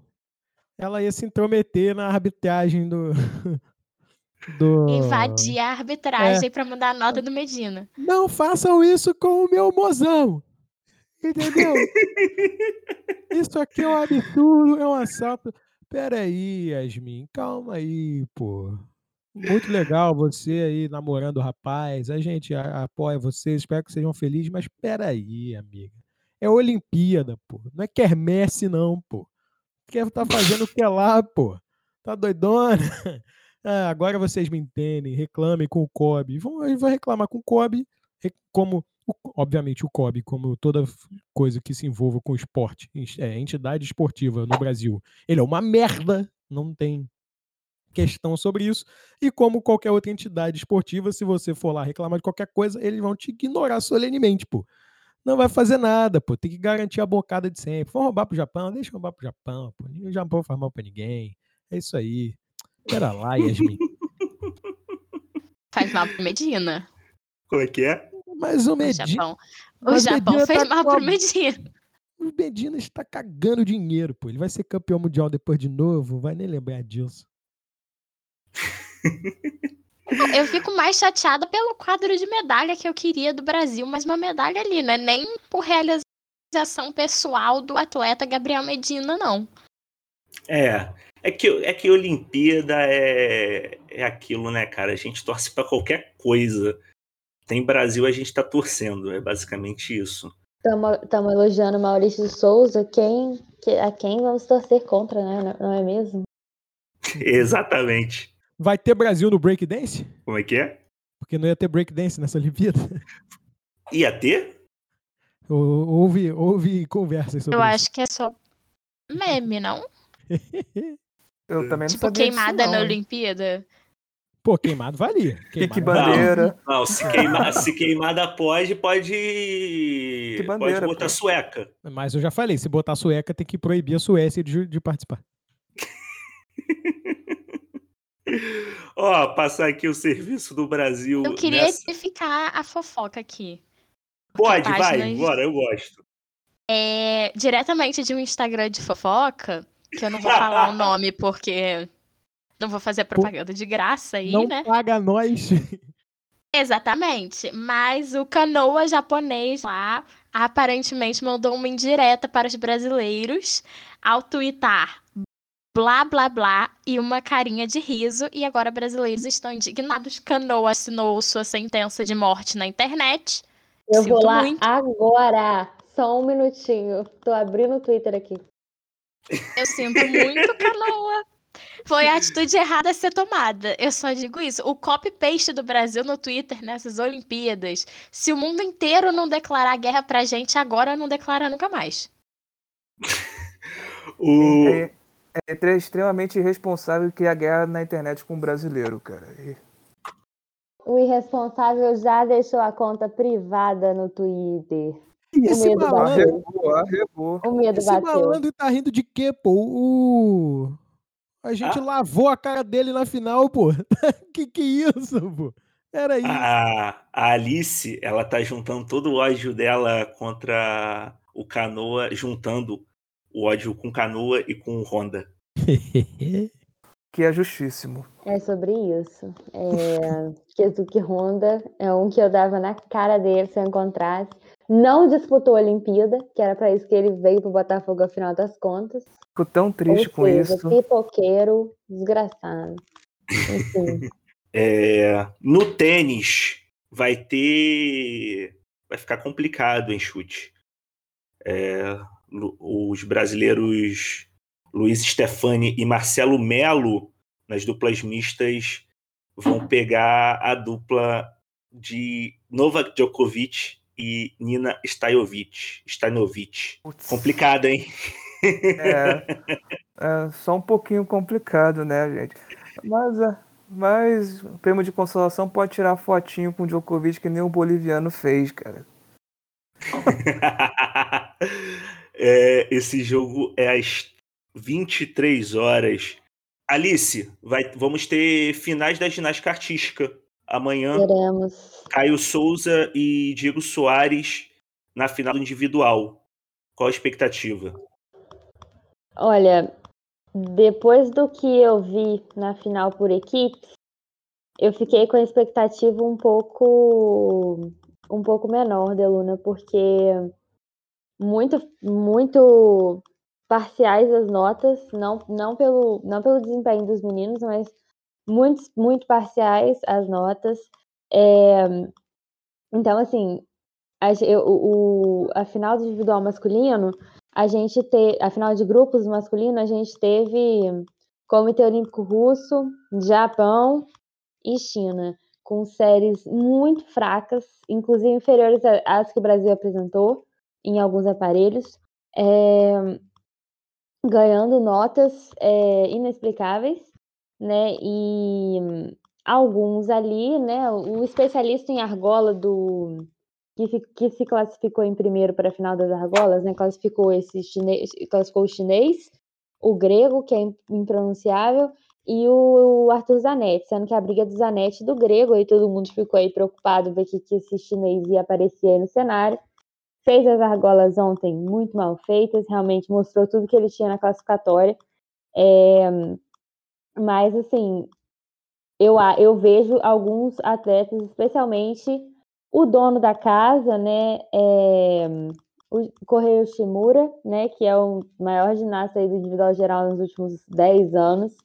ela ia se intrometer na arbitragem do. [LAUGHS] do... Invadir a arbitragem é. para mudar a nota do Medina. Não façam isso com o meu mozão! Entendeu? [LAUGHS] isso aqui é um absurdo, é um assalto. Peraí, Yasmin, calma aí, pô. Muito legal você aí namorando o rapaz. A gente apoia vocês, espero que sejam felizes, mas peraí, amiga. É Olimpíada, pô. Não é quermesse, não, pô quer tá fazendo o que lá, pô? Tá doidona? [LAUGHS] Ah, agora vocês me entendem, reclamem com o COB. Vão, vão reclamar com o COB, como, obviamente, o COB, como toda coisa que se envolva com esporte, é, entidade esportiva no Brasil. Ele é uma merda, não tem questão sobre isso. E como qualquer outra entidade esportiva, se você for lá reclamar de qualquer coisa, eles vão te ignorar solenemente, pô não vai fazer nada, pô. Tem que garantir a bocada de sempre. Vamos roubar pro Japão? Deixa roubar pro Japão, pô. O Japão faz mal pra ninguém. É isso aí. Pera lá, Yasmin. Faz mal pro Medina. Como é que é? Mas o Medina. O Japão, o Japão Medina fez tá mal pro Medina. O Medina está cagando dinheiro, pô. Ele vai ser campeão mundial depois de novo, vai nem lembrar disso. [LAUGHS] Eu fico mais chateada pelo quadro de medalha que eu queria do Brasil, mas uma medalha ali, não é nem por realização pessoal do atleta Gabriel Medina, não. É, é que, é que Olimpíada é, é aquilo, né, cara? A gente torce para qualquer coisa. tem Brasil, a gente está torcendo. É basicamente isso. Estamos elogiando Maurício de Souza, quem, que, a quem vamos torcer contra, né? Não é mesmo? [LAUGHS] Exatamente. Vai ter Brasil no breakdance? Como é que é? Porque não ia ter breakdance nessa Olimpíada. Ia ter? Houve, houve conversas sobre Eu isso. acho que é só meme, não? Eu também não Tipo, sabia disso, queimada não, na? Olimpíada. Pô, queimado valia. [LAUGHS] Queimado valia. bandeira. Não, se, queima, se queimada pode, pode. Que bandeira, pode botar pô. sueca. Mas eu já falei, se botar sueca, tem que proibir a Suécia de, de participar. [LAUGHS] Ó, passar aqui o serviço do Brasil. Eu queria nessa- edificar a fofoca aqui. Pode, vai, bora, eu gosto. É, diretamente de um Instagram de fofoca, que eu não vou falar o [LAUGHS] nome porque não vou fazer propaganda de graça aí, não né? paga nós. Exatamente. Mas o canoa japonês lá aparentemente mandou uma indireta para os brasileiros ao twittar blá blá blá e uma carinha de riso. E agora brasileiros estão indignados. Canoa assinou sua sentença de morte na internet. Eu Sinto vou lá muito. agora. Só um minutinho. Tô abrindo o Twitter aqui. Eu sinto muito, Canoa. Foi a atitude errada a ser tomada. Eu só digo isso. O copy-paste do Brasil no Twitter nessas Olimpíadas. Se o mundo inteiro não declarar guerra pra gente, agora não declara nunca mais. [LAUGHS] O... É, é tre- extremamente irresponsável criar guerra na internet com um brasileiro, cara. E- O irresponsável já deixou a conta privada no Twitter. E O esse medo malandro, bateu. Arregou. O medo esse bateu. malandro tá rindo de quê, pô? O... A gente Ah. lavou a cara dele na final, pô. [LAUGHS] que que isso, pô? Era isso. A, a Alice, ela tá juntando todo o ódio dela contra o Canoa, juntando o ódio com Canoa e com Honda. [LAUGHS] Que é justíssimo. É sobre isso. É, Keisuke Honda é um que eu dava na cara dele se eu encontrasse. Não disputou a Olimpíada, que era pra isso que ele veio pro Botafogo afinal das contas. Fico tão triste Ou com seja, isso. pipoqueiro, desgraçado. Enfim. [LAUGHS] É, no tênis, vai ter. Vai ficar complicado em chute. É, os brasileiros Luiz Stefani e Marcelo Melo, nas duplas mistas, vão pegar a dupla de Novak Djokovic e Nina Stajovic. Stanovic. Putz, Complicado, hein? É, é só um pouquinho complicado, né, gente? Mas, é, mas o prêmio de consolação pode tirar fotinho com o Djokovic que nem o boliviano fez, cara. [LAUGHS] É, esse jogo é às 23 horas. Alice, vai, vamos ter finais da ginástica artística. Amanhã, Teremos. Caio Souza e Diego Soares na final individual. Qual a expectativa? Olha, depois do que eu vi na final por equipes, eu fiquei com a expectativa um pouco um pouco menor, Deluna, porque muito muito parciais as notas, não não pelo não pelo desempenho dos meninos, mas muito muito parciais as notas. É, então assim, a, o, a final do individual masculino a gente te, a final de grupos masculino, a gente teve Comitê Olímpico Russo, Japão e China, com séries muito fracas, inclusive inferiores às que o Brasil apresentou em alguns aparelhos, é, ganhando notas é, inexplicáveis, né? E alguns ali, né? O especialista em argola do que, que se classificou em primeiro para a final das argolas, né? Classificou esse chinês, classificou o chinês, o grego, que é im- impronunciável, e o Arthur Zanetti, sendo que a briga do Zanetti do grego, aí todo mundo ficou aí preocupado ver que, que esse chinês ia aparecer aí no cenário. Fez as argolas ontem muito mal feitas, realmente mostrou tudo que ele tinha na classificatória. É, mas, assim, eu, eu vejo alguns atletas, especialmente o dono da casa, né, é, o Correio Shimura, né, que é o maior ginasta aí do individual geral nos últimos 10 anos,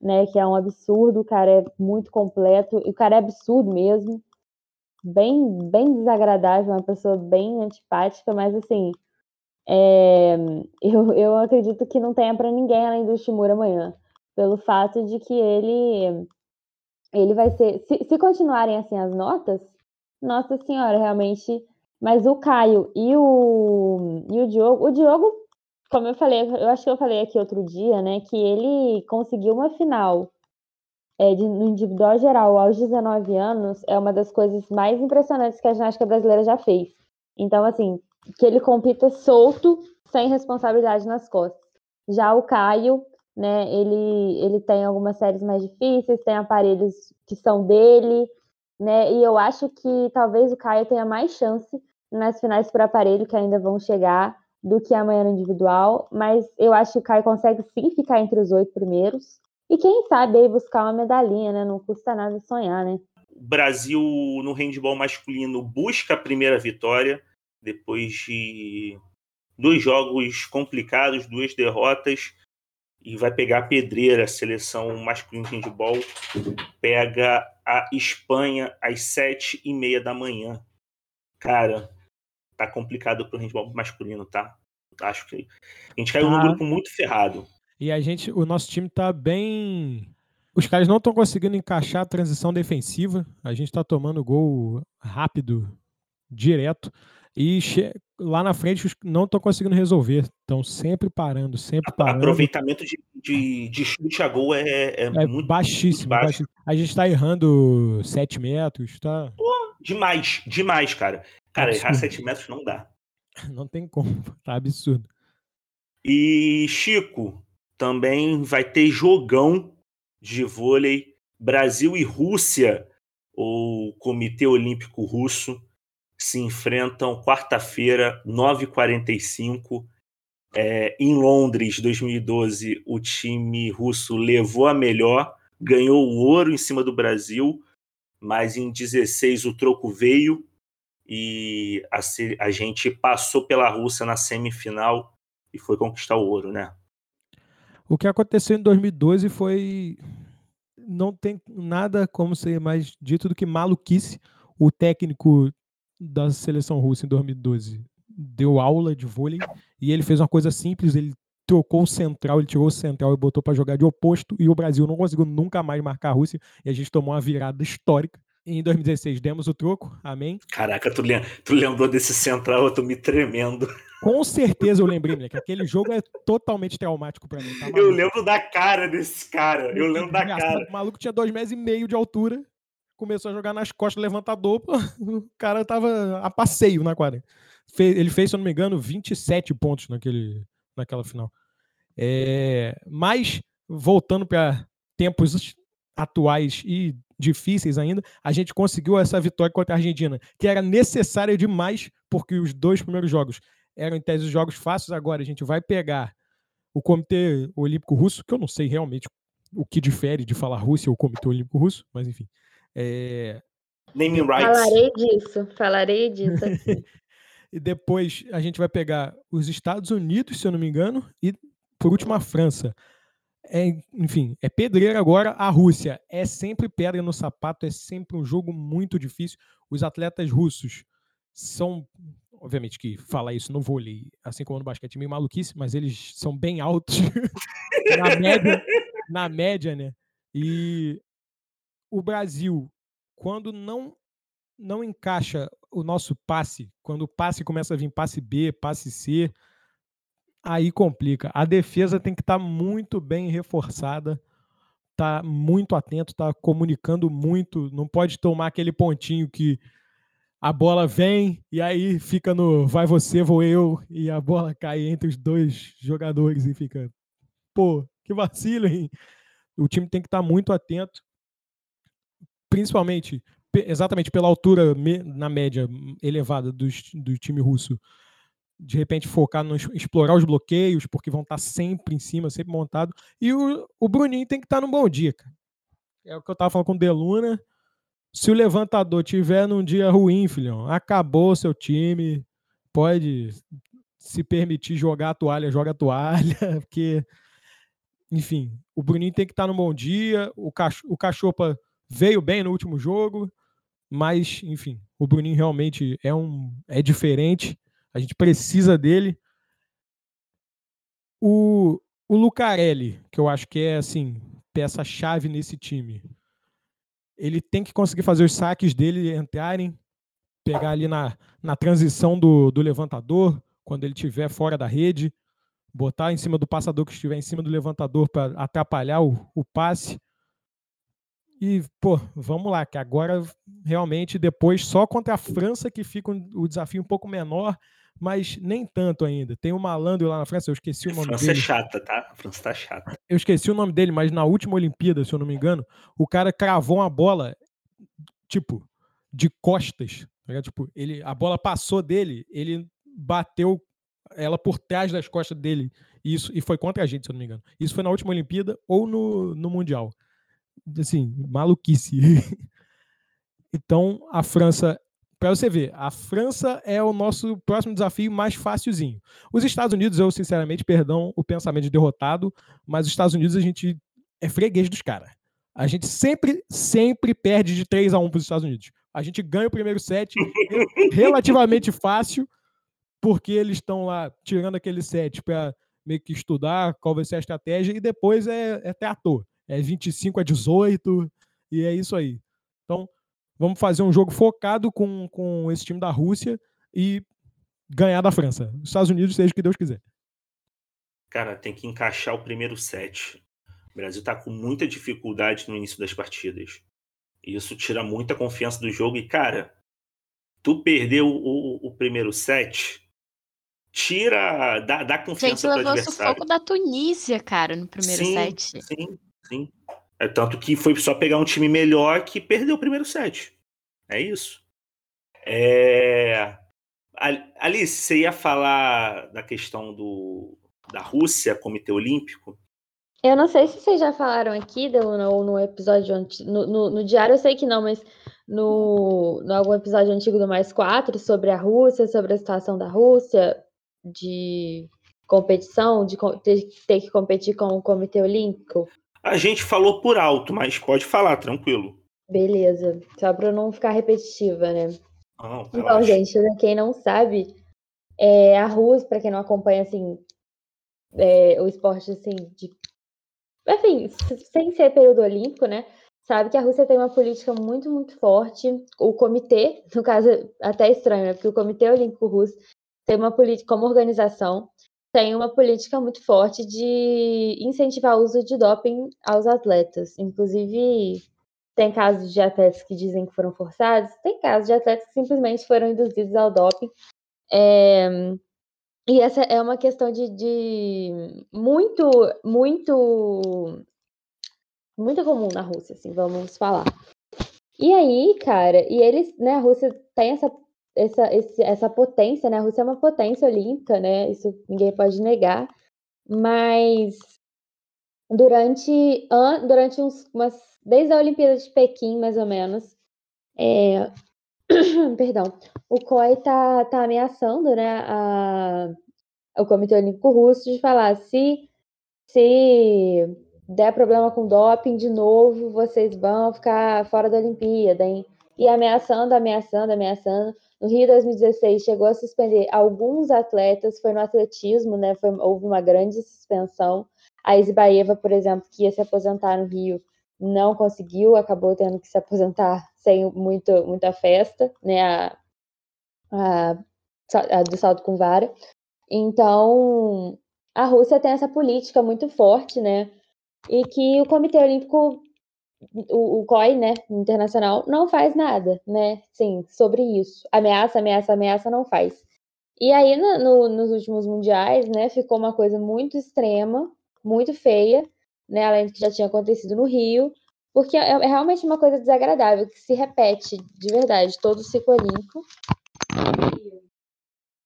né, que é um absurdo, o cara é muito completo, e o cara é absurdo mesmo. Bem, bem desagradável, uma pessoa bem antipática, mas assim, é, [LAUGHS] eu, eu acredito que não tenha para ninguém além do Shimura amanhã, pelo fato de que ele ele vai ser, se, se continuarem assim as notas, nossa senhora, realmente, mas o Caio e o e o Diogo, o Diogo, como eu falei, eu acho que eu falei aqui outro dia, né, que ele conseguiu uma final é, de, no individual geral aos 19 anos é uma das coisas mais impressionantes que a ginástica brasileira já fez. Então, assim, que ele compita solto, sem responsabilidade nas costas. Já o Caio, né, ele, ele tem algumas séries mais difíceis, tem aparelhos que são dele, né, e eu acho que talvez o Caio tenha mais chance nas finais por aparelho que ainda vão chegar do que amanhã no individual, mas eu acho que o Caio consegue sim ficar entre os oito primeiros, e quem sabe aí buscar uma medalhinha, né, não custa nada sonhar, né. O Brasil no handball masculino busca a primeira vitória, depois de dois jogos complicados, duas derrotas, e vai pegar a pedreira, a seleção masculina de handball, pega a Espanha às sete e meia da manhã. Cara, tá complicado pro handball masculino, tá? Acho que a gente caiu tá. num grupo muito ferrado. E a gente, o nosso time tá bem. Os caras não estão conseguindo encaixar a transição defensiva. A gente tá tomando gol rápido, direto. E lá na frente não estão conseguindo resolver. Estão sempre parando, sempre parando. O aproveitamento de, de, de chute a gol é, é, é muito baixíssimo, muito baixo. A gente está errando 7 metros. Tá... Pô, demais, demais, cara. Cara, absurdo. errar 7 metros não dá. [LAUGHS] Não tem como, [LAUGHS] tá absurdo. E Chico, também vai ter jogão de vôlei Brasil e Rússia, o Comitê Olímpico Russo se enfrentam quarta-feira, 9h45. É, em Londres, 2012, o time russo levou a melhor, ganhou o ouro em cima do Brasil, mas em 16 o troco veio e a, a gente passou pela Rússia na semifinal e foi conquistar o ouro, né? O que aconteceu em 2012 foi. Não tem nada como ser mais dito do que maluquice. O técnico da seleção russa em 2012 deu aula de vôlei e ele fez uma coisa simples, ele trocou o central, ele tirou o central e botou para jogar de oposto e o Brasil não conseguiu nunca mais marcar a Rússia e a gente tomou uma virada histórica. Em 2016 demos o troco, amém. Caraca, tu, tu lembrou desse central, eu tô me tremendo. Com certeza eu lembrei, moleque. Aquele jogo é totalmente traumático para mim. Tá eu lembro da cara desse cara. Eu lembro da cara. O maluco tinha dois metros e meio de altura começou a jogar nas costas levantador, pô, o cara tava a passeio na quadra. Ele fez, se eu não me engano, 27 pontos naquele, naquela final. É, mas, voltando para tempos atuais e difíceis ainda, a gente conseguiu essa vitória contra a Argentina, que era necessária demais, porque os dois primeiros jogos eram em tese jogos fáceis. Agora a gente vai pegar o Comitê Olímpico Russo, que eu não sei realmente o que difere de falar Rússia ou Comitê Olímpico Russo, mas enfim. É... Naming rights. Falarei disso, falarei disso [LAUGHS] aqui. e depois a gente vai pegar os Estados Unidos, se eu não me engano, e por último a França. É, enfim, é pedreira agora. A Rússia é sempre pedra no sapato, é sempre um jogo muito difícil. Os atletas russos são, obviamente que falar isso no vôlei, assim como no basquete, meio maluquice, mas eles são bem altos [LAUGHS] na média, na média, né? E o Brasil, quando não não encaixa o nosso passe, quando o passe começa a vir passe B, passe C, aí complica. A defesa tem que estar tá muito bem reforçada, tá muito atento, tá comunicando muito, não pode tomar aquele pontinho que a bola vem e aí fica no vai você, vou eu, e a bola cai entre os dois jogadores e fica, pô, que vacilo, hein? O time tem que estar tá muito atento principalmente exatamente pela altura na média elevada do, do time russo, de repente focar no explorar os bloqueios, porque vão estar sempre em cima, sempre montado. E o, o Bruninho tem que estar num bom dia, cara. É o que eu tava falando com o Deluna. Se o levantador tiver num dia ruim, filhão, acabou seu time. Pode se permitir jogar a toalha, joga a toalha, [LAUGHS] porque, enfim, o Bruninho tem que estar num bom dia. O, cach o Cachopa veio bem no último jogo. mas, enfim, o Bruninho realmente é um é diferente. A gente precisa dele. O, o Lucarelli, que eu acho que é assim, peça-chave nesse time. Ele tem que conseguir fazer os saques dele entrarem, pegar ali na, na transição do, do levantador, quando ele estiver fora da rede, botar em cima do passador que estiver em cima do levantador para atrapalhar o, o passe. E, pô, vamos lá, que agora realmente depois só contra a França que fica o desafio um pouco menor, mas nem tanto ainda. Tem um malandro lá na França, eu esqueci o nome França dele. é chata, tá? A França tá chata. Eu esqueci o nome dele, mas na última Olimpíada, se eu não me engano, o cara cravou uma bola, tipo, de costas. tá? Tipo, ele, a bola passou dele, ele bateu ela por trás das costas dele. Isso, e foi contra a gente, se eu não me engano. Isso foi na última Olimpíada ou no, no Mundial. Assim, maluquice. [LAUGHS] então, a França, para você ver, a França é o nosso próximo desafio mais facilzinho. Os Estados Unidos, eu sinceramente, perdão o pensamento de derrotado, mas os Estados Unidos a gente é freguês dos caras. A gente sempre, sempre perde de 3 a 1 para os Estados Unidos. A gente ganha o primeiro set [LAUGHS] relativamente fácil, porque eles estão lá tirando aquele set para meio que estudar qual vai ser a estratégia, e depois é, é trator. É 25 a 18, e é isso aí. Vamos fazer um jogo focado com, com esse time da Rússia e ganhar da França. Os Estados Unidos, seja o que Deus quiser. Cara, tem que encaixar o primeiro set. O Brasil tá com muita dificuldade no início das partidas. Isso tira muita confiança do jogo. E, cara, tu perdeu o, o, o primeiro set, tira. dá, dá Gente, confiança pro levou adversário. sufoco da Tunísia, cara, no primeiro sim, set. Sim, sim. É tanto que foi só pegar um time melhor que perdeu o primeiro set. É isso. É... Al- Alice, você ia falar da questão do, da Rússia, Comitê Olímpico? Eu não sei se vocês já falaram aqui do- no, episódio no, no, no diário, eu sei que não, mas no, no algum episódio antigo do Mais Quatro sobre a Rússia, sobre a situação da Rússia, de competição, de ter, ter que competir com o Comitê Olímpico. A gente falou por alto, mas pode falar, tranquilo. Beleza, só para não ficar repetitiva, né? Não, Então, gente, pra quem não sabe, é, a Rússia, para quem não acompanha assim, é, o esporte assim, de, enfim, sem ser período olímpico, né? Sabe que a Rússia tem uma política muito, muito forte. O comitê, no caso, até estranho, né? Porque o Comitê Olímpico Russo tem uma política, como organização, tem uma política muito forte de incentivar o uso de doping aos atletas. Inclusive, tem casos de atletas que dizem que foram forçados, tem casos de atletas que simplesmente foram induzidos ao doping. É, e essa é uma questão de, de muito, muito, muito comum na Rússia, assim, vamos falar. E aí, cara, e eles, né, a Rússia tem essa, essa, esse- essa potência, né? A Rússia é uma potência olímpica, né? Isso ninguém pode negar. Mas durante, an- durante uns, umas, desde a Olimpíada de Pequim, mais ou menos, é, [CLEARS THROAT] perdão, o COI tá, tá ameaçando, né, a, o Comitê Olímpico Russo de falar se, se der problema com doping de novo, vocês vão ficar fora da Olimpíada, hein? E ameaçando, ameaçando, ameaçando. No Rio 2016 chegou a suspender alguns atletas, foi no atletismo, né? Foi, houve uma grande suspensão. A Isbaeva, por exemplo, que ia se aposentar no Rio, não conseguiu, acabou tendo que se aposentar sem muito, muita festa, né? A, a, a do salto com vara. Então, a Rússia tem essa política muito forte, né? E que o Comitê Olímpico, o, o COI, né, internacional, não faz nada, né? Sim, sobre isso. Ameaça, ameaça, ameaça, não faz. E aí, no, no, nos últimos mundiais, né, ficou uma coisa muito extrema, muito feia, né? Além do que já tinha acontecido no Rio, porque é, é realmente uma coisa desagradável que se repete de verdade todo o ciclo olímpico.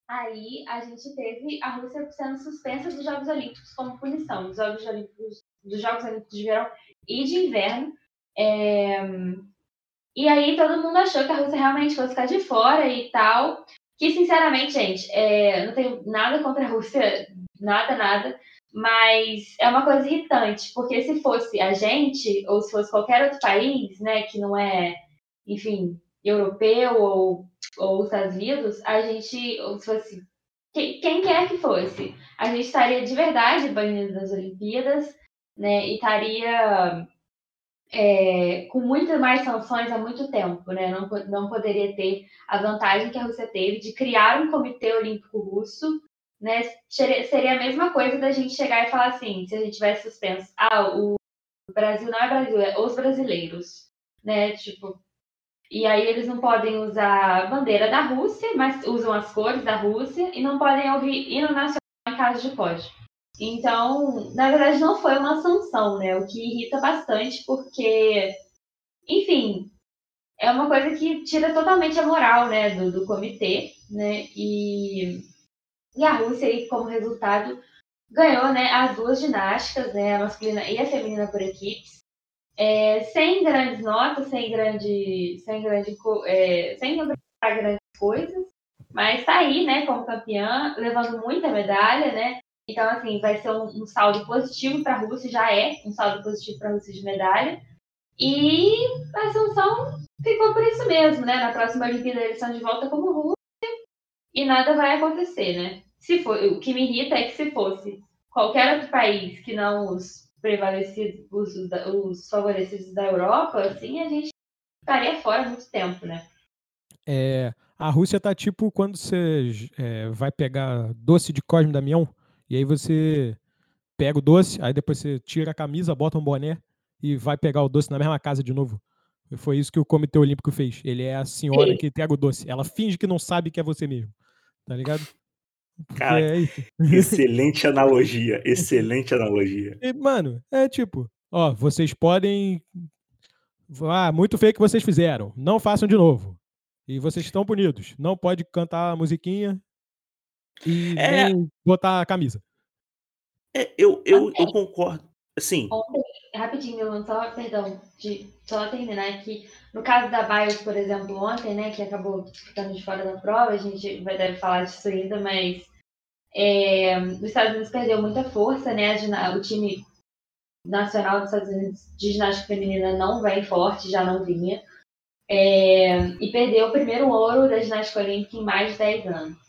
Aí a gente teve a Rússia sendo suspensa dos Jogos Olímpicos como punição, dos Jogos Olímpicos, dos Jogos Olímpicos de verão e de inverno. É, E aí todo mundo achou que a Rússia realmente fosse ficar de fora e tal. Que, sinceramente, gente, é, não tenho nada contra a Rússia, nada, nada. Mas é uma coisa irritante, porque se fosse a gente, ou se fosse qualquer outro país, né, que não é, enfim, europeu ou, ou Estados Unidos, a gente, ou se fosse quem, quem quer que fosse, a gente estaria de verdade banido das Olimpíadas, né? E estaria é, com muitas mais sanções há muito tempo, né? Não, não poderia ter a vantagem que a Rússia teve de criar um comitê olímpico russo, né? Seria a mesma coisa da gente chegar e falar assim, se a gente tivesse suspenso, ah, o Brasil não é Brasil, é os brasileiros, né? Tipo, e aí eles não podem usar a bandeira da Rússia, mas usam as cores da Rússia e não podem ouvir hino nacional em caso de pódio. Então, na verdade, não foi uma sanção, né? O que irrita bastante, porque, enfim, é uma coisa que tira totalmente a moral, né, do, do comitê, né? E, e a Rússia, aí, como resultado, ganhou, né, as duas ginásticas, né, a masculina e a feminina por equipes, é, sem grandes notas, sem grande, sem grande, é, sem grandes coisas, mas tá aí, né, como campeã, levando muita medalha, né? Então, assim, vai ser um, um saldo positivo para a Rússia, já é um saldo positivo para a Rússia de medalha. E a sanção ficou por isso mesmo, né? Na próxima Olimpíada eles estão de volta como Rússia e nada vai acontecer, né? Se for, o que me irrita é que se fosse qualquer outro país que não os prevalecidos, os, os favorecidos da Europa, assim, a gente estaria fora muito tempo, né? É, a Rússia tá tipo quando você é, vai pegar doce de Cosme Damião, e aí você pega o doce, aí depois você tira a camisa, bota um boné e vai pegar o doce na mesma casa de novo. Foi isso que o Comitê Olímpico fez. Ele é a senhora que pega o doce. Ela finge que não sabe que é você mesmo. Tá ligado? Cara, é excelente [LAUGHS] analogia. Excelente analogia. E, mano, é tipo, ó, vocês podem. Ah, muito feio que vocês fizeram. Não façam de novo. E vocês estão punidos. Não pode cantar a musiquinha e é... nem botar a camisa. É, eu, eu, eu concordo. Assim. Ontem, rapidinho, só, perdão, de só terminar aqui. No caso da Bios, por exemplo, ontem, né, que acabou ficando de fora da prova, a gente vai deve falar disso ainda, mas é, os Estados Unidos perdeu muita força, né? O time nacional dos Estados Unidos de ginástica feminina não vem forte, já não vinha. É, e perdeu o primeiro ouro da ginástica olímpica em mais de 10 anos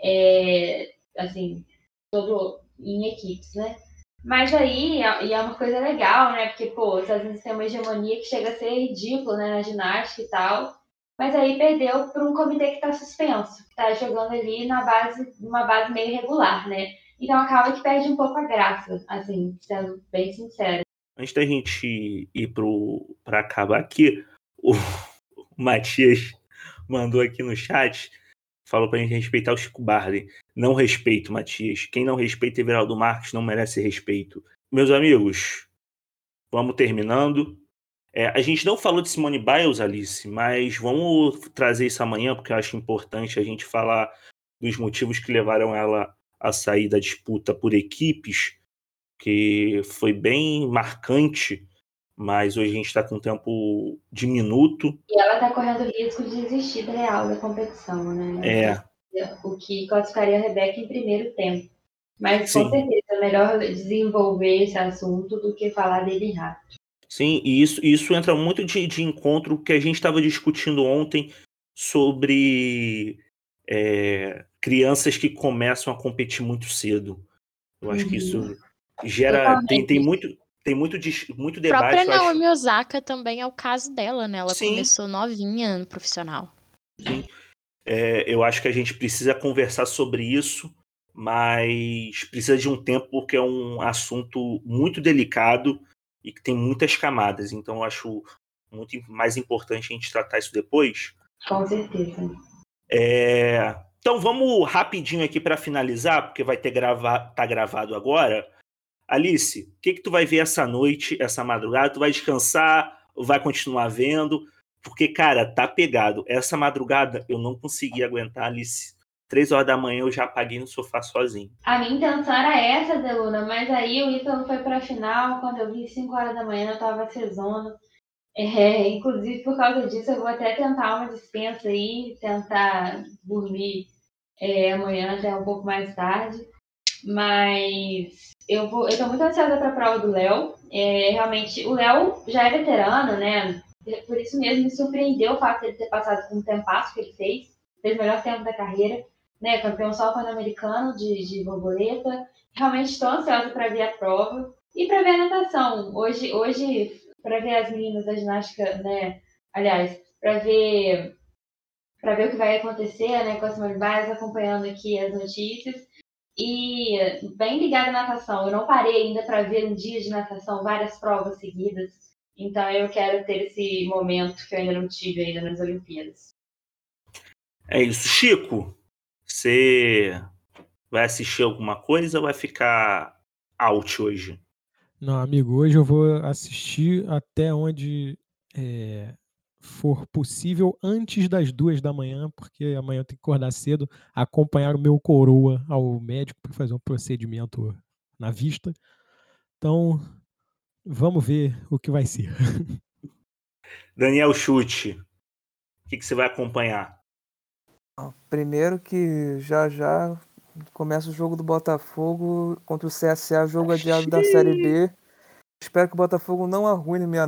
é, assim, todo em equipes, né? Mas aí, e é uma coisa legal, né? Porque, pô, Estados Unidos têm uma hegemonia que chega a ser ridícula, né, na ginástica e tal. Mas aí perdeu para um comitê que está suspenso, que está jogando ali na base, numa base meio regular, né? Então acaba que perde um pouco a graça, assim, sendo bem sincero. Antes da gente ir para acabar aqui, o [LAUGHS] Matias mandou aqui no chat falou pra gente respeitar o Chico Barley. Não respeito, Matias. Quem não respeita Everaldo Marques não merece respeito. Meus amigos, vamos terminando. É, a gente não falou de Simone Biles, Alice, mas vamos trazer isso amanhã, porque eu acho importante a gente falar dos motivos que levaram ela a sair da disputa por equipes, que foi bem marcante mas hoje a gente está com um tempo diminuto. E ela está correndo risco de desistir da real da competição, né? É. O que classificaria a Rebeca em primeiro tempo. Mas Sim. com certeza é melhor desenvolver esse assunto do que falar dele rápido. Sim, e isso, isso entra muito de, de encontro que a gente estava discutindo ontem sobre é, crianças que começam a competir muito cedo. Eu acho uhum. que isso gera. Tem, tem muito tem muito, muito debate. A própria Naomi acho... Osaka também é o caso dela, né? Ela Sim. começou novinha no profissional. Sim. É, eu acho que a gente precisa conversar sobre isso, mas precisa de um tempo porque é um assunto muito delicado e que tem muitas camadas. Então eu acho muito mais importante a gente tratar isso depois. Com certeza. É... Então vamos rapidinho aqui para finalizar, porque vai ter grava... tá gravado agora. Alice, o que, que tu vai ver essa noite, essa madrugada? Tu vai descansar vai continuar vendo? Porque, cara, tá pegado. Essa madrugada eu não consegui aguentar, Alice. Três horas da manhã eu já apaguei no sofá sozinho. A minha intenção era essa, Deluna, mas aí o Ítalo foi pra final. Quando eu vi 5 horas da manhã, eu tava cesono. É, inclusive, por causa disso, eu vou até tentar uma dispensa aí, tentar dormir é, amanhã até um pouco mais tarde. Mas eu vou, eu tô muito ansiosa para a prova do Léo. É, realmente, o Léo já é veterano, né? por isso mesmo me surpreendeu o fato de ele ter passado com um tempasso que ele fez, fez o melhor tempo da carreira, né? Campeão só pan-americano de, de borboleta. Realmente estou ansiosa para ver a prova e para ver a natação. Hoje, hoje para ver as meninas da ginástica, né? Aliás, para ver para ver o que vai acontecer, né, com a Simone acompanhando aqui as notícias. E bem ligada à natação. Eu não parei ainda para ver um dia de natação, várias provas seguidas. Então eu quero ter esse momento que eu ainda não tive ainda nas Olimpíadas. É isso, Chico. Você vai assistir alguma coisa ou vai ficar out hoje? Não, amigo, hoje eu vou assistir até onde é, for possível antes das duas da manhã, porque amanhã eu tenho que acordar cedo, acompanhar o meu coroa ao médico para fazer um procedimento na vista. Então, vamos ver o que vai ser. [LAUGHS] Daniel Chute, o que, que você vai acompanhar? Primeiro que já já começa o jogo do Botafogo contra o CSA, jogo adiado da Série B. Espero que o Botafogo não arruine minha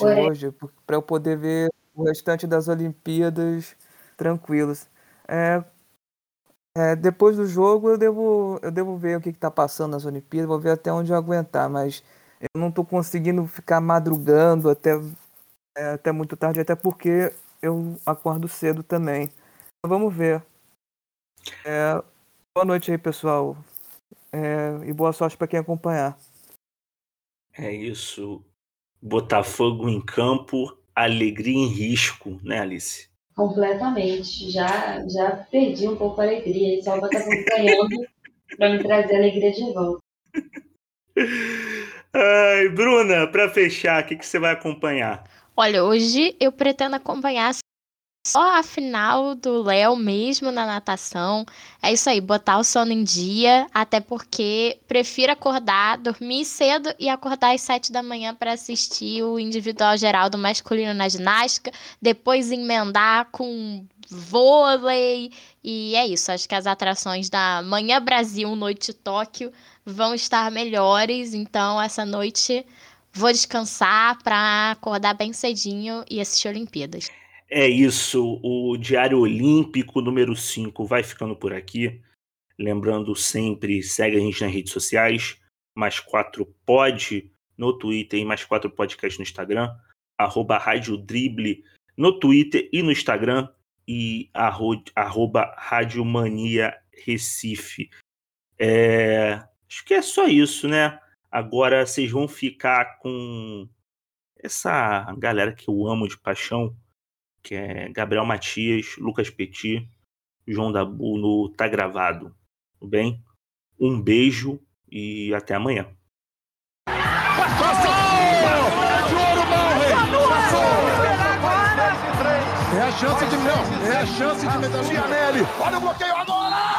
hoje, para eu poder ver o restante das Olimpíadas tranquilos. É, é, depois do jogo eu devo, eu devo ver o que está passando nas Olimpíadas, vou ver até onde eu aguentar, mas eu não estou conseguindo ficar madrugando até, é, até muito tarde, até porque eu acordo cedo também. Então, vamos ver. É, boa noite aí, pessoal. É, e boa sorte para quem acompanhar. É isso. Botafogo em campo, alegria em risco, né, Alice? Completamente. Já, já perdi um pouco a alegria. E só vou estar acompanhando [LAUGHS] para me trazer a alegria de volta. Ai, Bruna, para fechar, o que, que você vai acompanhar? Olha, hoje eu pretendo acompanhar só a final do Léo mesmo na natação. É isso aí, botar o sono em dia, até porque prefiro acordar, dormir cedo e acordar às sete da manhã para assistir o individual geral do masculino na ginástica, depois emendar com vôlei. E é isso, acho que as atrações da Manhã Brasil, Noite Tóquio vão estar melhores, então essa noite vou descansar para acordar bem cedinho e assistir Olimpíadas. É isso, o Diário Olímpico número 5 vai ficando por aqui. Lembrando sempre, segue a gente nas redes sociais, mais 4 pod no Twitter e mais 4 podcast no Instagram, arroba Rádio Drible no Twitter e no Instagram e arroba Rádio Mania Recife. É, acho que é só isso, né? Agora vocês vão ficar com essa galera que eu amo de paixão, que é Gabriel Matias, Lucas Petit, João Dabu no Tá Gravado. Tudo bem? Um beijo e até amanhã. É a chance de não, é a chance de medalha. Olha o bloqueio agora!